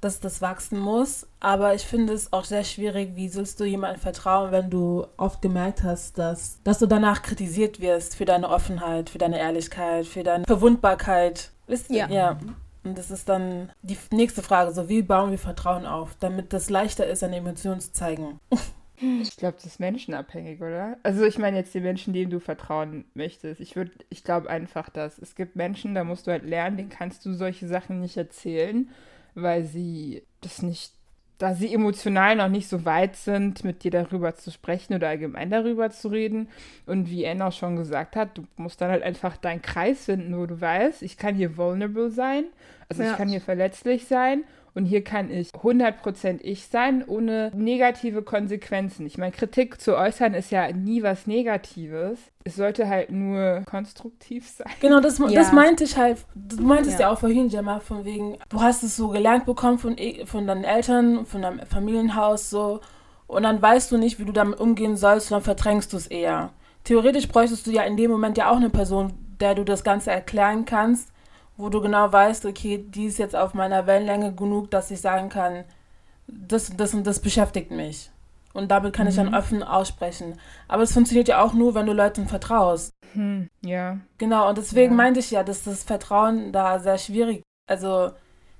dass das wachsen muss. Aber ich finde es auch sehr schwierig, wie sollst du jemandem vertrauen, wenn du oft gemerkt hast, dass, dass du danach kritisiert wirst für deine Offenheit, für deine Ehrlichkeit, für deine Verwundbarkeit. Wisst ihr? Ja. ja. Und das ist dann die nächste Frage, so wie bauen wir Vertrauen auf, damit das leichter ist, eine Emotion zu zeigen. Ich glaube, das ist menschenabhängig, oder? Also ich meine jetzt die Menschen, denen du vertrauen möchtest. Ich würde, ich glaube einfach, dass es gibt Menschen, da musst du halt lernen, denen kannst du solche Sachen nicht erzählen, weil sie das nicht, da sie emotional noch nicht so weit sind, mit dir darüber zu sprechen oder allgemein darüber zu reden. Und wie Anne auch schon gesagt hat, du musst dann halt einfach deinen Kreis finden, wo du weißt, ich kann hier vulnerable sein, also Ja. ich kann hier verletzlich sein und hier kann ich 100% ich sein, ohne negative Konsequenzen. Ich meine, Kritik zu äußern ist ja nie was Negatives. Es sollte halt nur konstruktiv sein. Genau, das, Ja. das meinte ich halt. Du meintest ja. Ja. auch vorhin, Gemma, von wegen, du hast es so gelernt bekommen von, e- von deinen Eltern, von deinem Familienhaus so. Und dann weißt du nicht, wie du damit umgehen sollst, und dann verdrängst du es eher. Theoretisch bräuchtest du ja in dem Moment ja auch eine Person, der du das Ganze erklären kannst, wo du genau weißt, okay, die ist jetzt auf meiner Wellenlänge genug, dass ich sagen kann, das, das und das beschäftigt mich. Und damit kann ich dann offen aussprechen. Aber es funktioniert ja auch nur, wenn du Leuten vertraust. Hm, ja. Genau, und deswegen Ja. meinte ich ja, dass das Vertrauen da sehr schwierig, also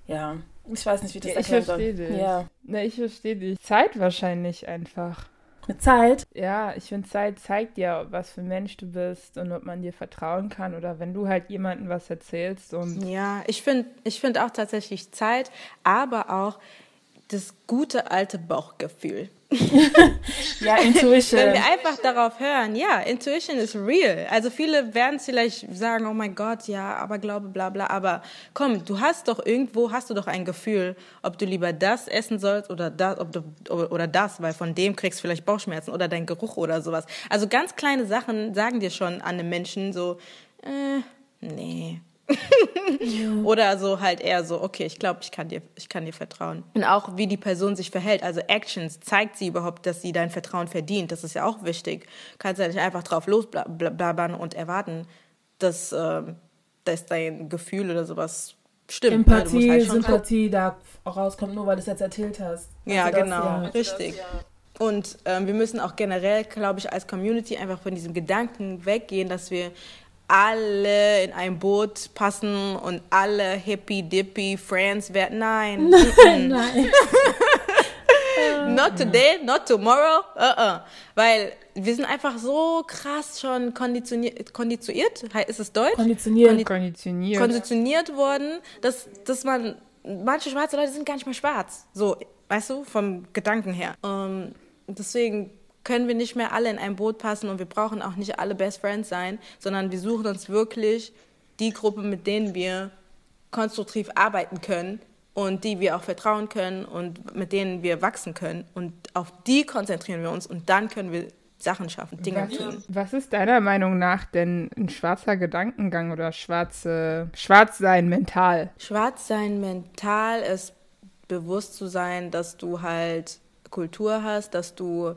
ja, ich weiß nicht, wie das ja ich verstehe dich. Ja. Ne, ich verstehe dich. Zeit wahrscheinlich einfach. Mit Zeit? Ja, ich finde, Zeit zeigt dir, was für ein Mensch du bist und ob man dir vertrauen kann oder wenn du halt jemandem was erzählst. Und ja, ich finde ich find auch tatsächlich Zeit, aber auch das gute alte Bauchgefühl. ja, Intuition. Wenn wir einfach darauf hören, ja, Intuition ist real. Also viele werden vielleicht sagen, oh mein Gott, ja, aber glaube, bla bla. Aber komm, du hast doch irgendwo, hast du doch ein Gefühl, ob du lieber das essen sollst oder das, ob du, oder das, weil von dem kriegst du vielleicht Bauchschmerzen oder dein Geruch oder sowas. Also ganz kleine Sachen sagen dir schon an den Menschen so, äh, nee, Oder so halt eher so, okay, ich glaube, ich kann dir, ich kann dir vertrauen. Und auch wie die Person sich verhält, also Actions, zeigt sie überhaupt, dass sie dein Vertrauen verdient. Das ist ja auch wichtig. Kannst ja nicht einfach drauf losblabbern und erwarten, dass, äh, dass dein Gefühl oder sowas stimmt. Ne? Empathie, halt Sympathie da rauskommt, nur weil du es jetzt erzählt hast. Also ja, das, genau, ja. richtig. Das, ja. Und ähm, wir müssen auch generell, glaube ich, als Community einfach von diesem Gedanken weggehen, dass wir alle in ein Boot passen und alle hippie dippy Friends werden. Nein. Nein, nein. not today, not tomorrow. Uh -uh. Weil wir sind einfach so krass schon konditioniert, konditioniert, ist es Deutsch? Konditioniert. Kondi konditioniert. Konditioniert worden, dass, dass man, manche schwarze Leute sind gar nicht mehr schwarz. So, weißt du, vom Gedanken her. Um, deswegen können wir nicht mehr alle in ein Boot passen und wir brauchen auch nicht alle Best Friends sein, sondern wir suchen uns wirklich die Gruppe, mit denen wir konstruktiv arbeiten können und die wir auch vertrauen können und mit denen wir wachsen können. Und auf die konzentrieren wir uns und dann können wir Sachen schaffen, Dinge was, tun. Was ist deiner Meinung nach denn ein schwarzer Gedankengang oder schwarze, schwarz sein mental? Schwarz sein mental ist bewusst zu sein, dass du halt Kultur hast, dass du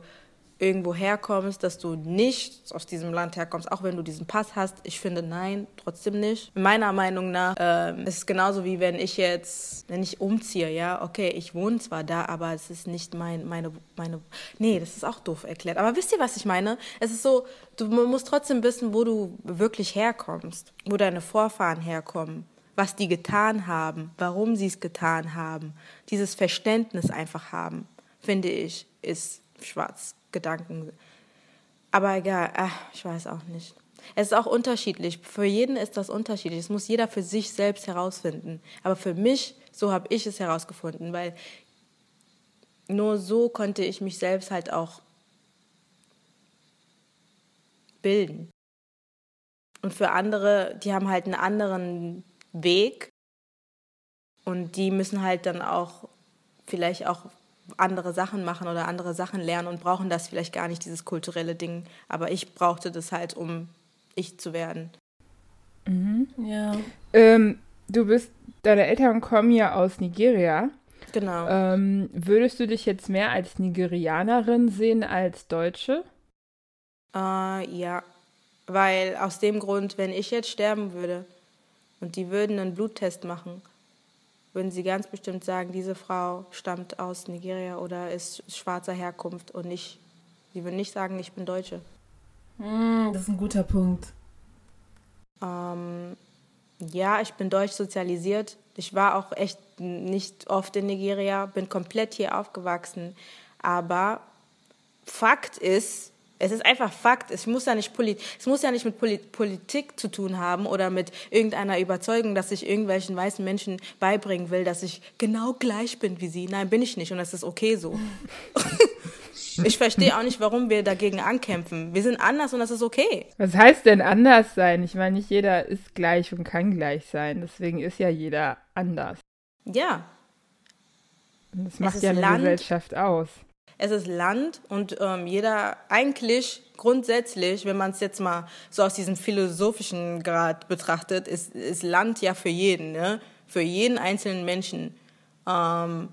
irgendwo herkommst, dass du nicht aus diesem Land herkommst, auch wenn du diesen Pass hast. Ich finde, nein, trotzdem nicht. Meiner Meinung nach ähm, ist es genauso wie wenn ich jetzt, wenn ich umziehe, ja, okay, ich wohne zwar da, aber es ist nicht mein, meine, meine, nee, das ist auch doof erklärt. Aber wisst ihr, was ich meine? Es ist so, du musst trotzdem wissen, wo du wirklich herkommst, wo deine Vorfahren herkommen was die getan haben, warum sie es getan haben, dieses Verständnis einfach haben, finde ich, ist schwarz Gedanken. Aber egal, ach, ich weiß auch nicht. Es ist auch unterschiedlich. Für jeden ist das unterschiedlich. Es muss jeder für sich selbst herausfinden. Aber für mich, so habe ich es herausgefunden, weil nur so konnte ich mich selbst halt auch bilden. Und für andere, die haben halt einen anderen Weg und die müssen halt dann auch vielleicht auch andere Sachen machen oder andere Sachen lernen und brauchen das vielleicht gar nicht, dieses kulturelle Ding. Aber ich brauchte das halt, um ich zu werden. Mhm. Ja. Ähm, du bist, deine Eltern kommen ja aus Nigeria. Genau. Ähm, würdest du dich jetzt mehr als Nigerianerin sehen als Deutsche? Äh, ja, weil aus dem Grund, wenn ich jetzt sterben würde und die würden einen Bluttest machen würden Sie ganz bestimmt sagen, diese Frau stammt aus Nigeria oder ist schwarzer Herkunft und nicht, Sie würden nicht sagen, ich bin Deutsche. Mm, das ist ein guter Punkt. Ähm, ja, ich bin deutsch sozialisiert. Ich war auch echt nicht oft in Nigeria, bin komplett hier aufgewachsen. Aber Fakt ist, es ist einfach Fakt. Es muss ja nicht, Polit es muss ja nicht mit Poli Politik zu tun haben oder mit irgendeiner Überzeugung, dass ich irgendwelchen weißen Menschen beibringen will, dass ich genau gleich bin wie sie. Nein, bin ich nicht und das ist okay so. ich verstehe auch nicht, warum wir dagegen ankämpfen. Wir sind anders und das ist okay. Was heißt denn anders sein? Ich meine, nicht jeder ist gleich und kann gleich sein. Deswegen ist ja jeder anders. Ja. Und das macht ja eine Land, Gesellschaft aus es ist Land und ähm, jeder eigentlich grundsätzlich, wenn man es jetzt mal so aus diesem philosophischen Grad betrachtet, ist, ist Land ja für jeden, ne? für jeden einzelnen Menschen. Ähm,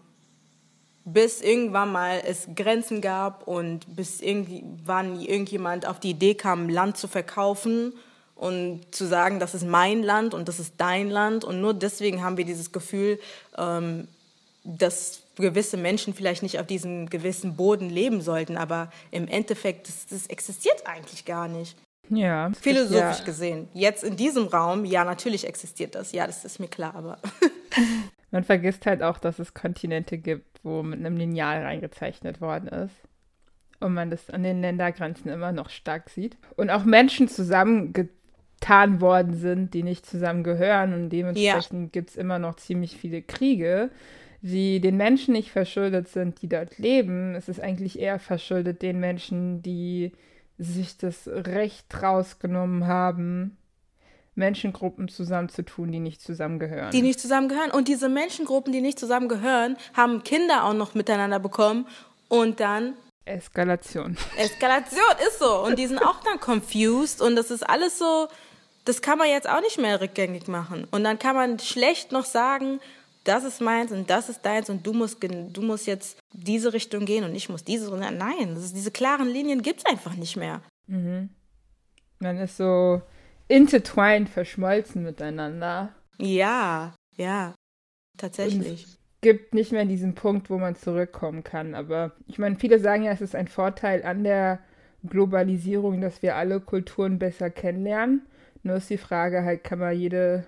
bis irgendwann mal es Grenzen gab und bis irgendwann irgendjemand auf die Idee kam, Land zu verkaufen und zu sagen, das ist mein Land und das ist dein Land. Und nur deswegen haben wir dieses Gefühl, ähm, dass gewisse Menschen vielleicht nicht auf diesem gewissen Boden leben sollten, aber im Endeffekt, das, das existiert eigentlich gar nicht. Ja. Philosophisch ja. gesehen. Jetzt in diesem Raum, ja, natürlich existiert das. Ja, das ist mir klar, aber. Man vergisst halt auch, dass es Kontinente gibt, wo mit einem Lineal reingezeichnet worden ist. und man das an den Ländergrenzen immer noch stark sieht. Und auch Menschen zusammengetan worden sind, die nicht zusammengehören und dementsprechend ja. gibt es immer noch ziemlich viele Kriege, die den Menschen nicht verschuldet sind, die dort leben. Es ist eigentlich eher verschuldet den Menschen, die sich das Recht rausgenommen haben, Menschengruppen zusammenzutun, die nicht zusammengehören. Die nicht zusammengehören. Und diese Menschengruppen, die nicht zusammengehören, haben Kinder auch noch miteinander bekommen. Und dann. Eskalation. Eskalation ist so. Und die sind auch dann confused. Und das ist alles so. Das kann man jetzt auch nicht mehr rückgängig machen. Und dann kann man schlecht noch sagen, das ist meins und das ist deins und du musst, du musst jetzt diese Richtung gehen und ich muss diese. Nein, ist, diese klaren Linien gibt es einfach nicht mehr. Mhm. Man ist so intertwined, verschmolzen miteinander. Ja, ja, tatsächlich. Und es gibt nicht mehr diesen Punkt, wo man zurückkommen kann. Aber ich meine, viele sagen ja, es ist ein Vorteil an der Globalisierung, dass wir alle Kulturen besser kennenlernen. Nur ist die Frage halt, kann man jede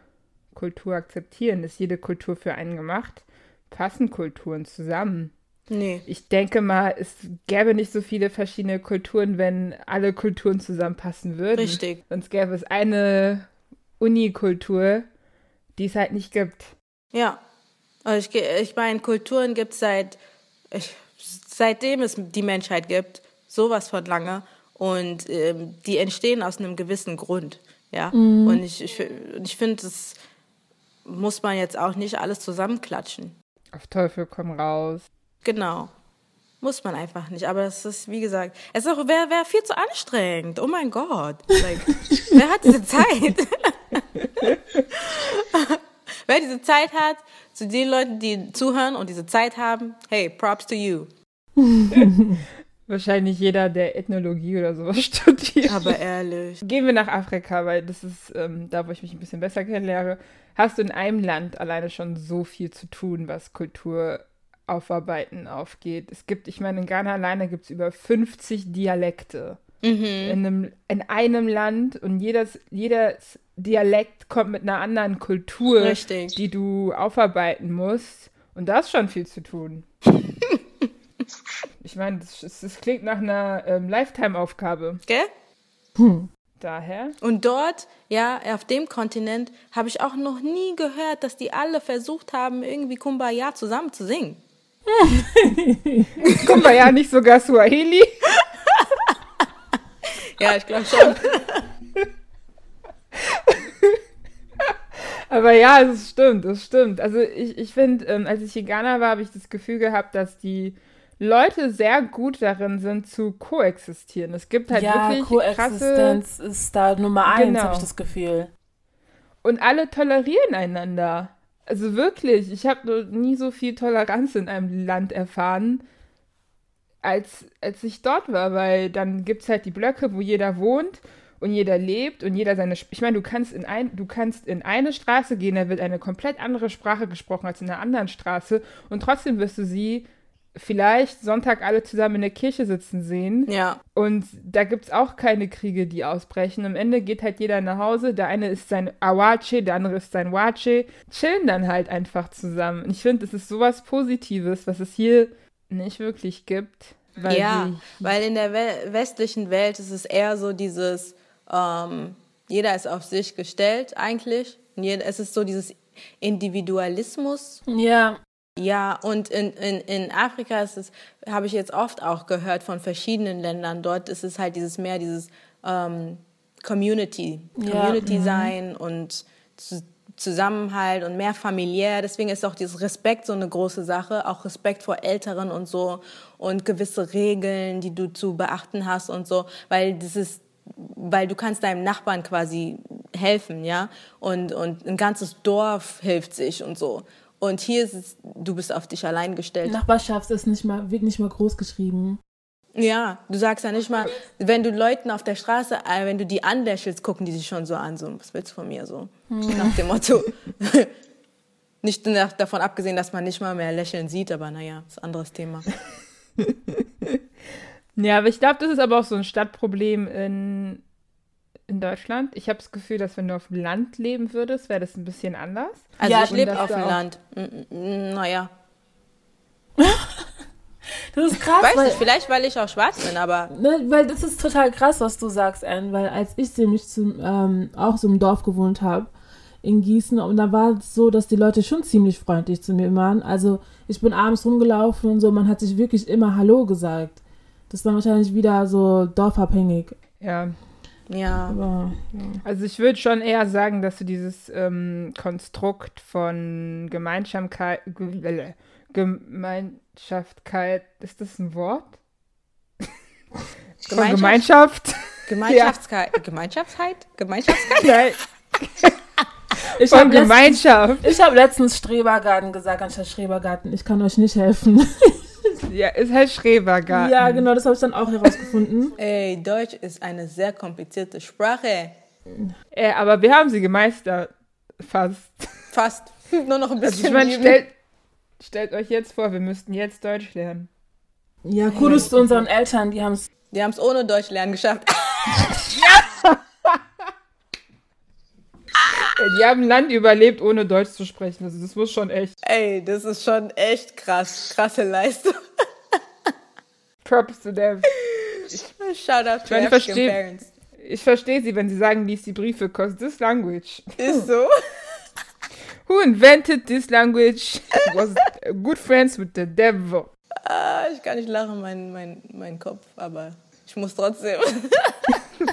Kultur akzeptieren? Ist jede Kultur für einen gemacht? Passen Kulturen zusammen? Nee. Ich denke mal, es gäbe nicht so viele verschiedene Kulturen, wenn alle Kulturen zusammenpassen würden. Richtig. Sonst gäbe es eine Unikultur, die es halt nicht gibt. Ja. Also ich, ich meine, Kulturen gibt es seit, ich, seitdem es die Menschheit gibt, sowas von lange. Und ähm, die entstehen aus einem gewissen Grund. Ja. Mhm. Und ich, ich, ich finde, das muss man jetzt auch nicht alles zusammenklatschen. Auf Teufel komm raus. Genau. Muss man einfach nicht. Aber es ist, wie gesagt, es wäre wär viel zu anstrengend. Oh mein Gott. Like, wer hat diese Zeit? wer diese Zeit hat, zu den Leuten, die zuhören und diese Zeit haben, hey, props to you. Wahrscheinlich jeder, der Ethnologie oder sowas studiert. Aber ehrlich. Gehen wir nach Afrika, weil das ist ähm, da, wo ich mich ein bisschen besser kennenlerne. Hast du in einem Land alleine schon so viel zu tun, was Kultur Aufarbeiten aufgeht. Es gibt, ich meine, in Ghana alleine gibt es über 50 Dialekte mhm. in, einem, in einem Land und jedes, jedes Dialekt kommt mit einer anderen Kultur, Richtig. die du aufarbeiten musst. Und da ist schon viel zu tun. Ich meine, das, das, klingt nach einer ähm, Lifetime-Aufgabe. Gell? Hm. Daher. Und dort, ja, auf dem Kontinent, habe ich auch noch nie gehört, dass die alle versucht haben, irgendwie Kumbaya zusammen zu singen. Ja nicht sogar Swahili? ja, ich glaube schon. Aber ja, es stimmt, es stimmt. Also ich, ich finde, ähm, als ich in Ghana war, habe ich das Gefühl gehabt, dass die Leute sehr gut darin sind zu koexistieren. Es gibt halt ja, wirklich Koexistenz krasse, ist da Nummer eins, genau. habe ich das Gefühl. Und alle tolerieren einander. Also wirklich, ich habe nie so viel Toleranz in einem Land erfahren, als, als ich dort war, weil dann gibt es halt die Blöcke, wo jeder wohnt und jeder lebt und jeder seine. Ich meine, du kannst in ein, du kannst in eine Straße gehen, da wird eine komplett andere Sprache gesprochen als in einer anderen Straße und trotzdem wirst du sie vielleicht Sonntag alle zusammen in der Kirche sitzen sehen. Ja. Und da gibt es auch keine Kriege, die ausbrechen. Am Ende geht halt jeder nach Hause. Der eine ist sein Awache, der andere ist sein Wache. Chillen dann halt einfach zusammen. Und ich finde, es ist sowas Positives, was es hier nicht wirklich gibt. Weil ja, weil in der we westlichen Welt ist es eher so dieses, ähm, jeder ist auf sich gestellt eigentlich. Und jeder, es ist so dieses Individualismus. Ja. Ja, und in, in, in Afrika ist es, habe ich jetzt oft auch gehört von verschiedenen Ländern, dort ist es halt dieses mehr dieses ähm, Community, Community ja. sein mhm. und zu, Zusammenhalt und mehr familiär. Deswegen ist auch dieses Respekt so eine große Sache, auch Respekt vor Älteren und so und gewisse Regeln, die du zu beachten hast und so, weil das ist weil du kannst deinem Nachbarn quasi helfen, ja, und und ein ganzes Dorf hilft sich und so. Und hier ist es, du bist auf dich allein gestellt. Nachbarschaft ist nicht mal, wird nicht mal groß geschrieben. Ja, du sagst ja nicht mal, wenn du Leuten auf der Straße, äh, wenn du die anlächelst, gucken die sich schon so an, so, was willst du von mir, so? Hm. Nach dem Motto. nicht nach, davon abgesehen, dass man nicht mal mehr Lächeln sieht, aber naja, ist ein anderes Thema. ja, aber ich glaube, das ist aber auch so ein Stadtproblem in in Deutschland. Ich habe das Gefühl, dass wenn du auf dem Land leben würdest, wäre das ein bisschen anders. Also ja, ich lebe auf dem Land. Naja. Das ist krass. Weiß weil, nicht, vielleicht weil ich auch schwarz bin, aber ne, weil das ist total krass, was du sagst, Anne, weil als ich nämlich zum, ähm, auch so im Dorf gewohnt habe, in Gießen, und da war es so, dass die Leute schon ziemlich freundlich zu mir waren. Also ich bin abends rumgelaufen und so, man hat sich wirklich immer Hallo gesagt. Das war wahrscheinlich wieder so dorfabhängig. Ja. Ja. Aber, Also ich würde schon eher sagen, dass du dieses ähm, Konstrukt von Gemeinsamkeit, Ge- Gemeinschaftkeit, ist das ein Wort? Von Gemeinschaft- Gemeinschaft? Gemeinschaftskeit. Gemeinschaftsheit? Gemeinschaftskeit? Nein, ich von habe letztens, Gemeinschaft. ich hab letztens Strebergarten gesagt, anstatt Schrebergarten. Ich kann euch nicht helfen. Ja, ist halt Schrebergarten. ja, genau, das habe ich dann auch herausgefunden. Ey, Deutsch ist eine sehr komplizierte Sprache. Äh, aber wir haben sie gemeistert. Fast. Fast. Nur noch ein Also bisschen. ich meine, stellt, stellt euch jetzt vor, wir müssten jetzt Deutsch lernen. Ja, Kudos zu unseren Eltern, die haben es. Die haben es ohne Deutsch lernen geschafft. Äh, Die haben ein Land überlebt, ohne Deutsch zu sprechen. Also das muss schon echt. Ey, das ist schon echt krass. Krasse Leistung. Props to them. Shout out to ich versteh- parents. Ich verstehe sie, wenn sie sagen, lies die Briefe, cause this language. Ist so. Who invented this language was good friends with the devil. Ah, ich kann nicht lachen, mein, mein, mein Kopf, aber ich muss trotzdem.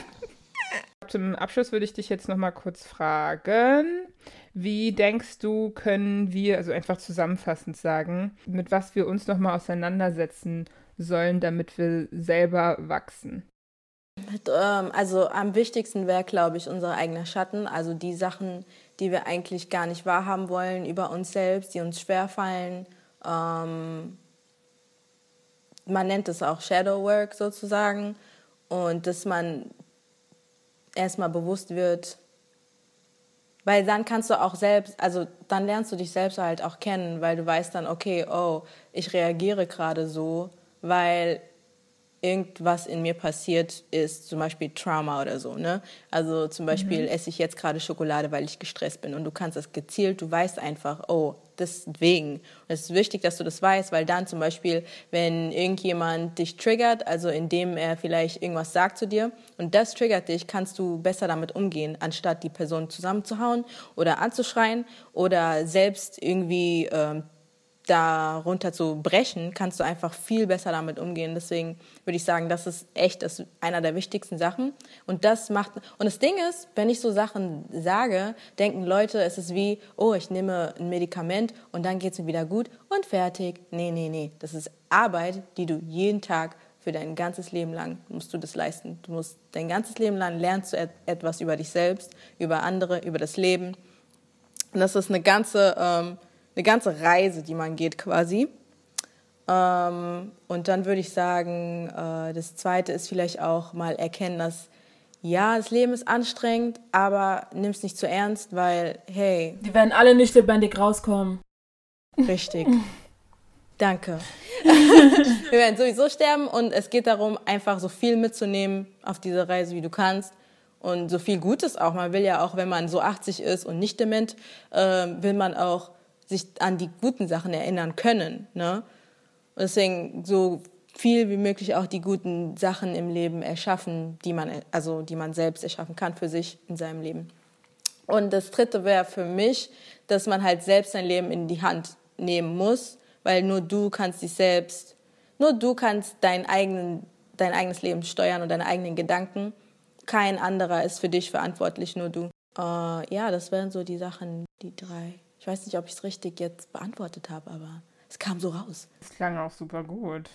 Zum Abschluss würde ich dich jetzt noch mal kurz fragen. Wie denkst du, können wir, also einfach zusammenfassend sagen, mit was wir uns noch mal auseinandersetzen sollen, damit wir selber wachsen? Ähm, also am wichtigsten wäre, glaube ich, unser eigener Schatten. Also die Sachen, die wir eigentlich gar nicht wahrhaben wollen über uns selbst, die uns schwerfallen. Ähm, man nennt es auch Shadow Work sozusagen. Und dass man erstmal bewusst wird, weil dann kannst du auch selbst, also dann lernst du dich selbst halt auch kennen, weil du weißt dann, okay, oh, ich reagiere gerade so, weil irgendwas in mir passiert ist, zum Beispiel Trauma oder so. Ne? Also zum Beispiel esse ich jetzt gerade Schokolade, weil ich gestresst bin und du kannst das gezielt, du weißt einfach, oh, deswegen. Und es ist wichtig, dass du das weißt, weil dann zum Beispiel, wenn irgendjemand dich triggert, also indem er vielleicht irgendwas sagt zu dir und das triggert dich, kannst du besser damit umgehen, anstatt die Person zusammenzuhauen oder anzuschreien oder selbst irgendwie ähm, darunter zu brechen, kannst du einfach viel besser damit umgehen. Deswegen würde ich sagen, das ist echt das einer der wichtigsten Sachen. Und das macht und das Ding ist, wenn ich so Sachen sage, denken Leute, es ist wie, oh, ich nehme ein Medikament und dann geht's mir wieder gut und fertig. Nee, nee, nee. Das ist Arbeit, die du jeden Tag für dein ganzes Leben lang musst du das leisten. Du musst dein ganzes Leben lang lernst du et etwas über dich selbst, über andere, über das Leben. Und das ist eine ganze, ähm, eine ganze Reise, die man geht quasi. Ähm, und dann würde ich sagen, äh, das Zweite ist vielleicht auch mal erkennen, dass ja, das Leben ist anstrengend, aber nimm es nicht zu ernst, weil, hey, Die werden alle nicht lebendig rauskommen. richtig. Danke. Wir werden sowieso sterben und es geht darum, einfach so viel mitzunehmen auf diese Reise, wie du kannst. Und so viel Gutes auch. Man will ja auch, wenn man so 80 ist und nicht dement, äh, will man auch sich an die guten Sachen erinnern können. Ne? Und deswegen so viel wie möglich auch die guten Sachen im Leben erschaffen, die man, also die man selbst erschaffen kann für sich in seinem Leben. Und das dritte wäre für mich, dass man halt selbst sein Leben in die Hand nehmen muss, weil nur du kannst dich selbst, nur du kannst dein, eigenen, dein eigenes Leben steuern und deine eigenen Gedanken. Kein anderer ist für dich verantwortlich, nur du. Äh, ja, das wären so die Sachen, die drei. Ich weiß nicht, ob ich es richtig jetzt beantwortet habe, aber es kam so raus. Das klang auch super gut.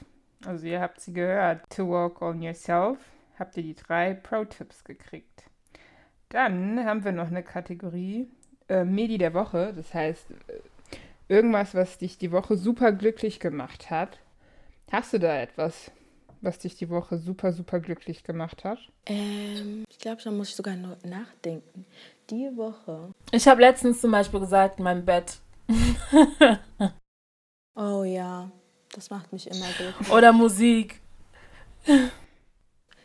Also ihr habt sie gehört. To work on yourself. Habt ihr die drei Pro-Tipps gekriegt. Dann haben wir noch eine Kategorie äh, Medi der Woche. Das heißt, äh, irgendwas, was dich die Woche super glücklich gemacht hat. Hast du da etwas, was dich die Woche super, super glücklich gemacht hat? Ähm, ich glaube, da muss ich sogar noch nachdenken. Die Woche. Ich habe letztens zum Beispiel gesagt, in meinem Bett. Oh ja, das macht mich immer glücklich. Oder Musik.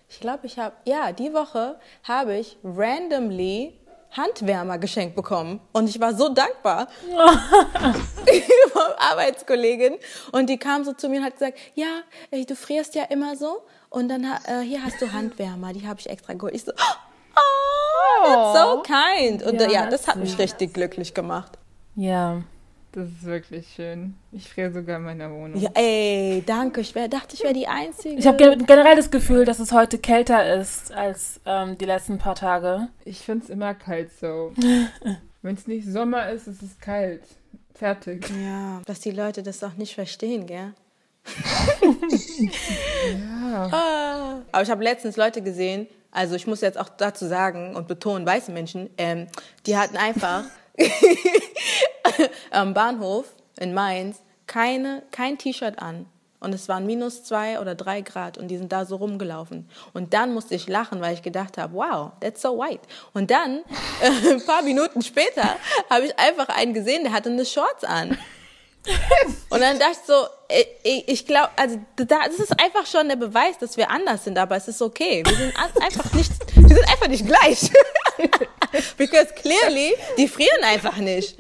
Ich glaube, ich habe, ja, die Woche habe ich randomly Handwärmer geschenkt bekommen und ich war so dankbar. war Arbeitskollegin und die kam so zu mir und hat gesagt, ja, ey, du frierst ja immer so und dann äh, hier hast du Handwärmer, die habe ich extra geholt. Ich so, oh, that's so kind. Und ja, ja das hat mich richtig glücklich gemacht. Ja. Das ist wirklich schön. Ich friere sogar in meiner Wohnung. Ja, ey, danke. Ich wär, dachte, ich wäre die Einzige. Ich habe generell das Gefühl, dass es heute kälter ist als ähm, die letzten paar Tage. Ich finde es immer kalt so. Wenn es nicht Sommer ist, ist es kalt. Fertig. Ja, dass die Leute das auch nicht verstehen, gell? ja. Ah. Aber ich habe letztens Leute gesehen, also ich muss jetzt auch dazu sagen und betonen, weiße Menschen, ähm, die hatten einfach am Bahnhof in Mainz keine, kein T-Shirt an. Und es waren minus zwei oder drei Grad und die sind da so rumgelaufen. Und dann musste ich lachen, weil ich gedacht habe, wow, that's so white. Und dann, äh, ein paar Minuten später, habe ich einfach einen gesehen, der hatte eine Shorts an. Und dann dachte ich so, ich, ich glaube, also das ist einfach schon der Beweis, dass wir anders sind, aber es ist okay. Wir sind einfach nicht, wir sind einfach nicht gleich. Because clearly, die frieren einfach nicht.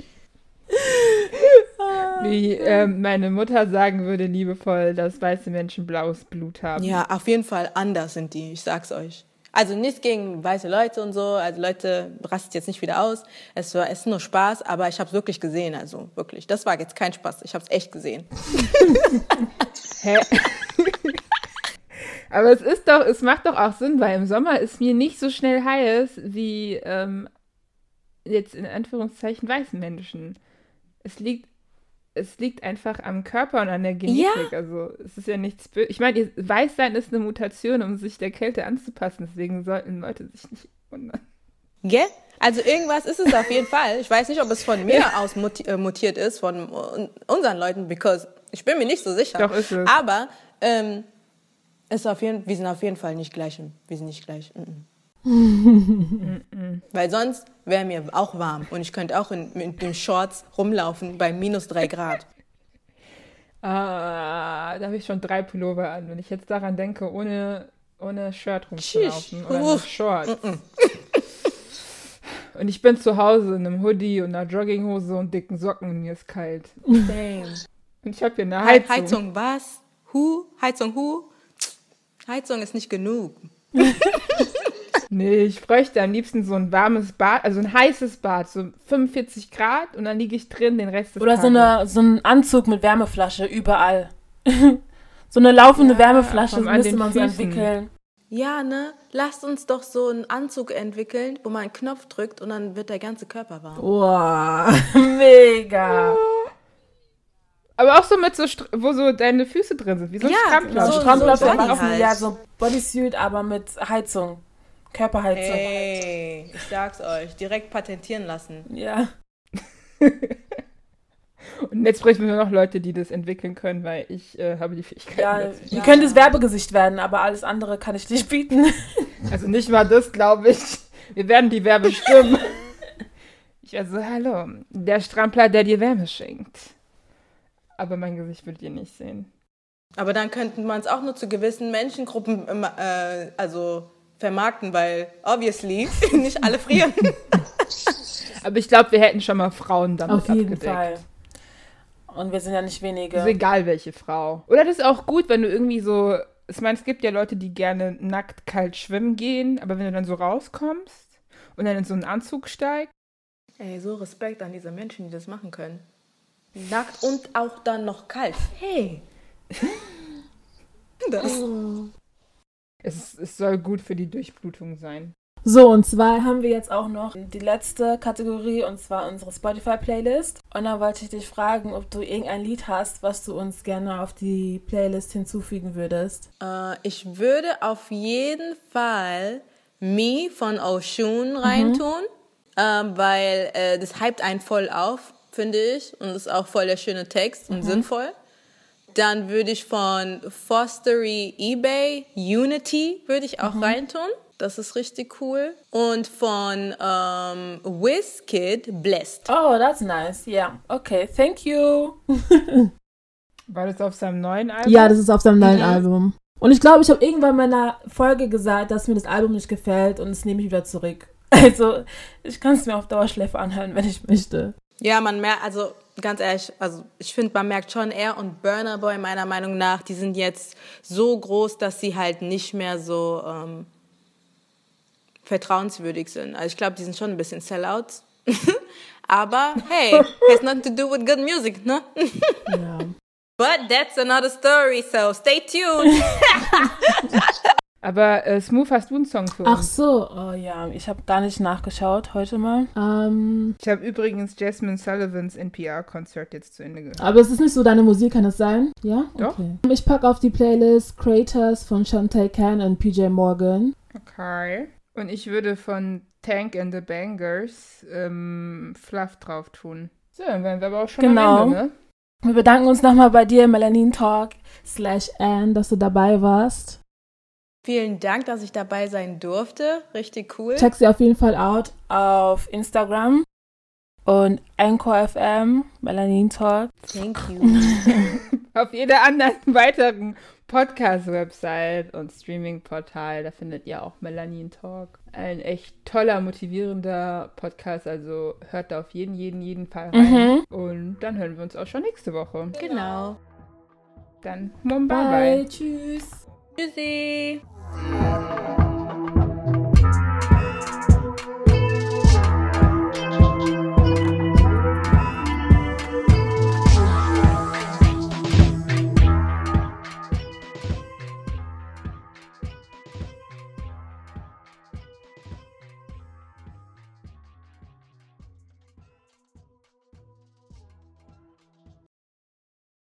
Wie äh, meine Mutter sagen würde, liebevoll, dass weiße Menschen blaues Blut haben. Ja, auf jeden Fall anders sind die, ich sag's euch. Also nichts gegen weiße Leute und so, also Leute rastet jetzt nicht wieder aus. Es war es ist nur Spaß, aber ich habe es wirklich gesehen, also wirklich. Das war jetzt kein Spaß, ich habe es echt gesehen. Hä? aber es ist doch, es macht doch auch Sinn, weil im Sommer ist mir nicht so schnell heiß wie ähm, jetzt in Anführungszeichen weißen Menschen. Es liegt es liegt einfach am Körper und an der Genetik. Ja. Also es ist ja nichts böse. Ich meine, Weißsein ist eine Mutation, um sich der Kälte anzupassen. Deswegen sollten Leute sich nicht wundern. Gell? Yeah? Also irgendwas ist es auf jeden Fall. Ich weiß nicht, ob es von mir aus äh, mutiert ist, von unseren Leuten, because ich bin mir nicht so sicher. Doch, ist es. Aber ähm, ist auf jeden, wir sind auf jeden Fall nicht gleich. Wir sind nicht gleich. Mm -mm. Weil sonst wäre mir auch warm und ich könnte auch in, in den Shorts rumlaufen bei minus drei Grad. Ah, da habe ich schon drei Pullover an. Wenn ich jetzt daran denke, ohne, ohne Shirt rumzulaufen oder mit Shorts. Und ich bin zu Hause in einem Hoodie und einer Jogginghose und dicken Socken und mir ist kalt. Damn. Und ich habe hier eine Heizung. Heizung was? Hu? Heizung hu? Heizung ist nicht genug. Nee, ich bräuchte am liebsten so ein warmes Bad, also ein heißes Bad, so 45 Grad und dann liege ich drin den Rest des Oder Tages. so, eine, so ein Anzug mit Wärmeflasche überall. so eine laufende ja, Wärmeflasche müsste man so entwickeln. Ja, ne? Lasst uns doch so einen Anzug entwickeln, wo man einen Knopf drückt und dann wird der ganze Körper warm. Wow, mega. Aber auch so mit so, wo so deine Füße drin sind, wie so ein ja, Strampler. So, Strampler so, so ja, so Bodysuit, aber mit Heizung. Körperheizung. Ey, ich sag's euch, direkt patentieren lassen. Ja. Und jetzt bräuchten wir noch Leute, die das entwickeln können, weil ich äh, habe die Fähigkeit. Ja, ihr könnt das Werbegesicht werden, aber alles andere kann ich nicht bieten. Also nicht mal das, glaube ich. Wir werden die Werbestimmen. Ich also, hallo, der Strampler, der dir Wärme schenkt. Aber mein Gesicht würdet ihr nicht sehen. Aber dann könnten man es auch nur zu gewissen Menschengruppen, äh, also vermarkten, weil obviously nicht alle frieren. Aber ich glaube, wir hätten schon mal Frauen damit Auf jeden abgedeckt. Fall. Und wir sind ja nicht wenige. Ist egal welche Frau. Oder das ist auch gut, wenn du irgendwie so. Ich meine, es gibt ja Leute, die gerne nackt kalt schwimmen gehen, aber wenn du dann so rauskommst und dann in so einen Anzug steigst. Ey, so Respekt an diese Menschen, die das machen können. Nackt und auch dann noch kalt. Hey! das. Es, es soll gut für die Durchblutung sein. So, und zwar haben wir jetzt auch noch die letzte Kategorie und zwar unsere Spotify-Playlist. Und da wollte ich dich fragen, ob du irgendein Lied hast, was du uns gerne auf die Playlist hinzufügen würdest. Äh, ich würde auf jeden Fall Me von Oshun reintun, mhm. äh, weil äh, das hypt einen voll auf, finde ich. Und ist auch voll der schöne Text und mhm. sinnvoll. Dann würde ich von Fostery eBay Unity würde ich auch mhm. reintun. Das ist richtig cool. Und von ähm, WizKid Blessed. Oh, that's nice. Ja, yeah. okay. Thank you. War das auf seinem neuen Album? Ja, das ist auf seinem neuen mhm. Album. Und ich glaube, ich habe irgendwann in meiner Folge gesagt, dass mir das Album nicht gefällt und das nehme ich wieder zurück. Also, ich kann es mir auf Dauerschläfe anhören, wenn ich möchte. Ja, man merkt, also ganz ehrlich, also ich finde, man merkt schon, er und Burner Boy meiner Meinung nach, die sind jetzt so groß, dass sie halt nicht mehr so ähm, vertrauenswürdig sind. Also ich glaube, die sind schon ein bisschen Sellouts. Aber hey, has nothing to do with good music, ne? Ja. But that's another story, so stay tuned. Aber äh, Smooth, hast du einen Song für Ach uns? so, oh ja, ich habe gar nicht nachgeschaut heute mal. Ähm, Ich habe übrigens Jasmine Sullivans NPR-Konzert jetzt zu Ende gehört. aber es ist nicht so deine Musik, kann es sein? Ja? Doch. Okay. Ich packe auf die Playlist Creators von Shantae Khan und PJ Morgan. Okay. Und ich würde von Tank and the Bangers ähm, Fluff drauf tun. So, dann wären wir aber auch schon Genau. am Ende, ne? Wir bedanken uns nochmal bei dir, Melanin Talk slash Anne, dass du dabei warst. Vielen Dank, dass ich dabei sein durfte. Richtig cool. Check sie auf jeden Fall out auf Instagram und Anchor FM, Melanin Talk. Thank you. Auf jeder anderen weiteren Podcast-Website und Streaming-Portal, da findet ihr auch Melanin Talk. Ein echt toller, motivierender Podcast, also hört da auf jeden, jeden, jeden Fall rein. Mhm. Und dann hören wir uns auch schon nächste Woche. genau. Dann, Mumbai. Bye, tschüss. Tschüssi. Yeah.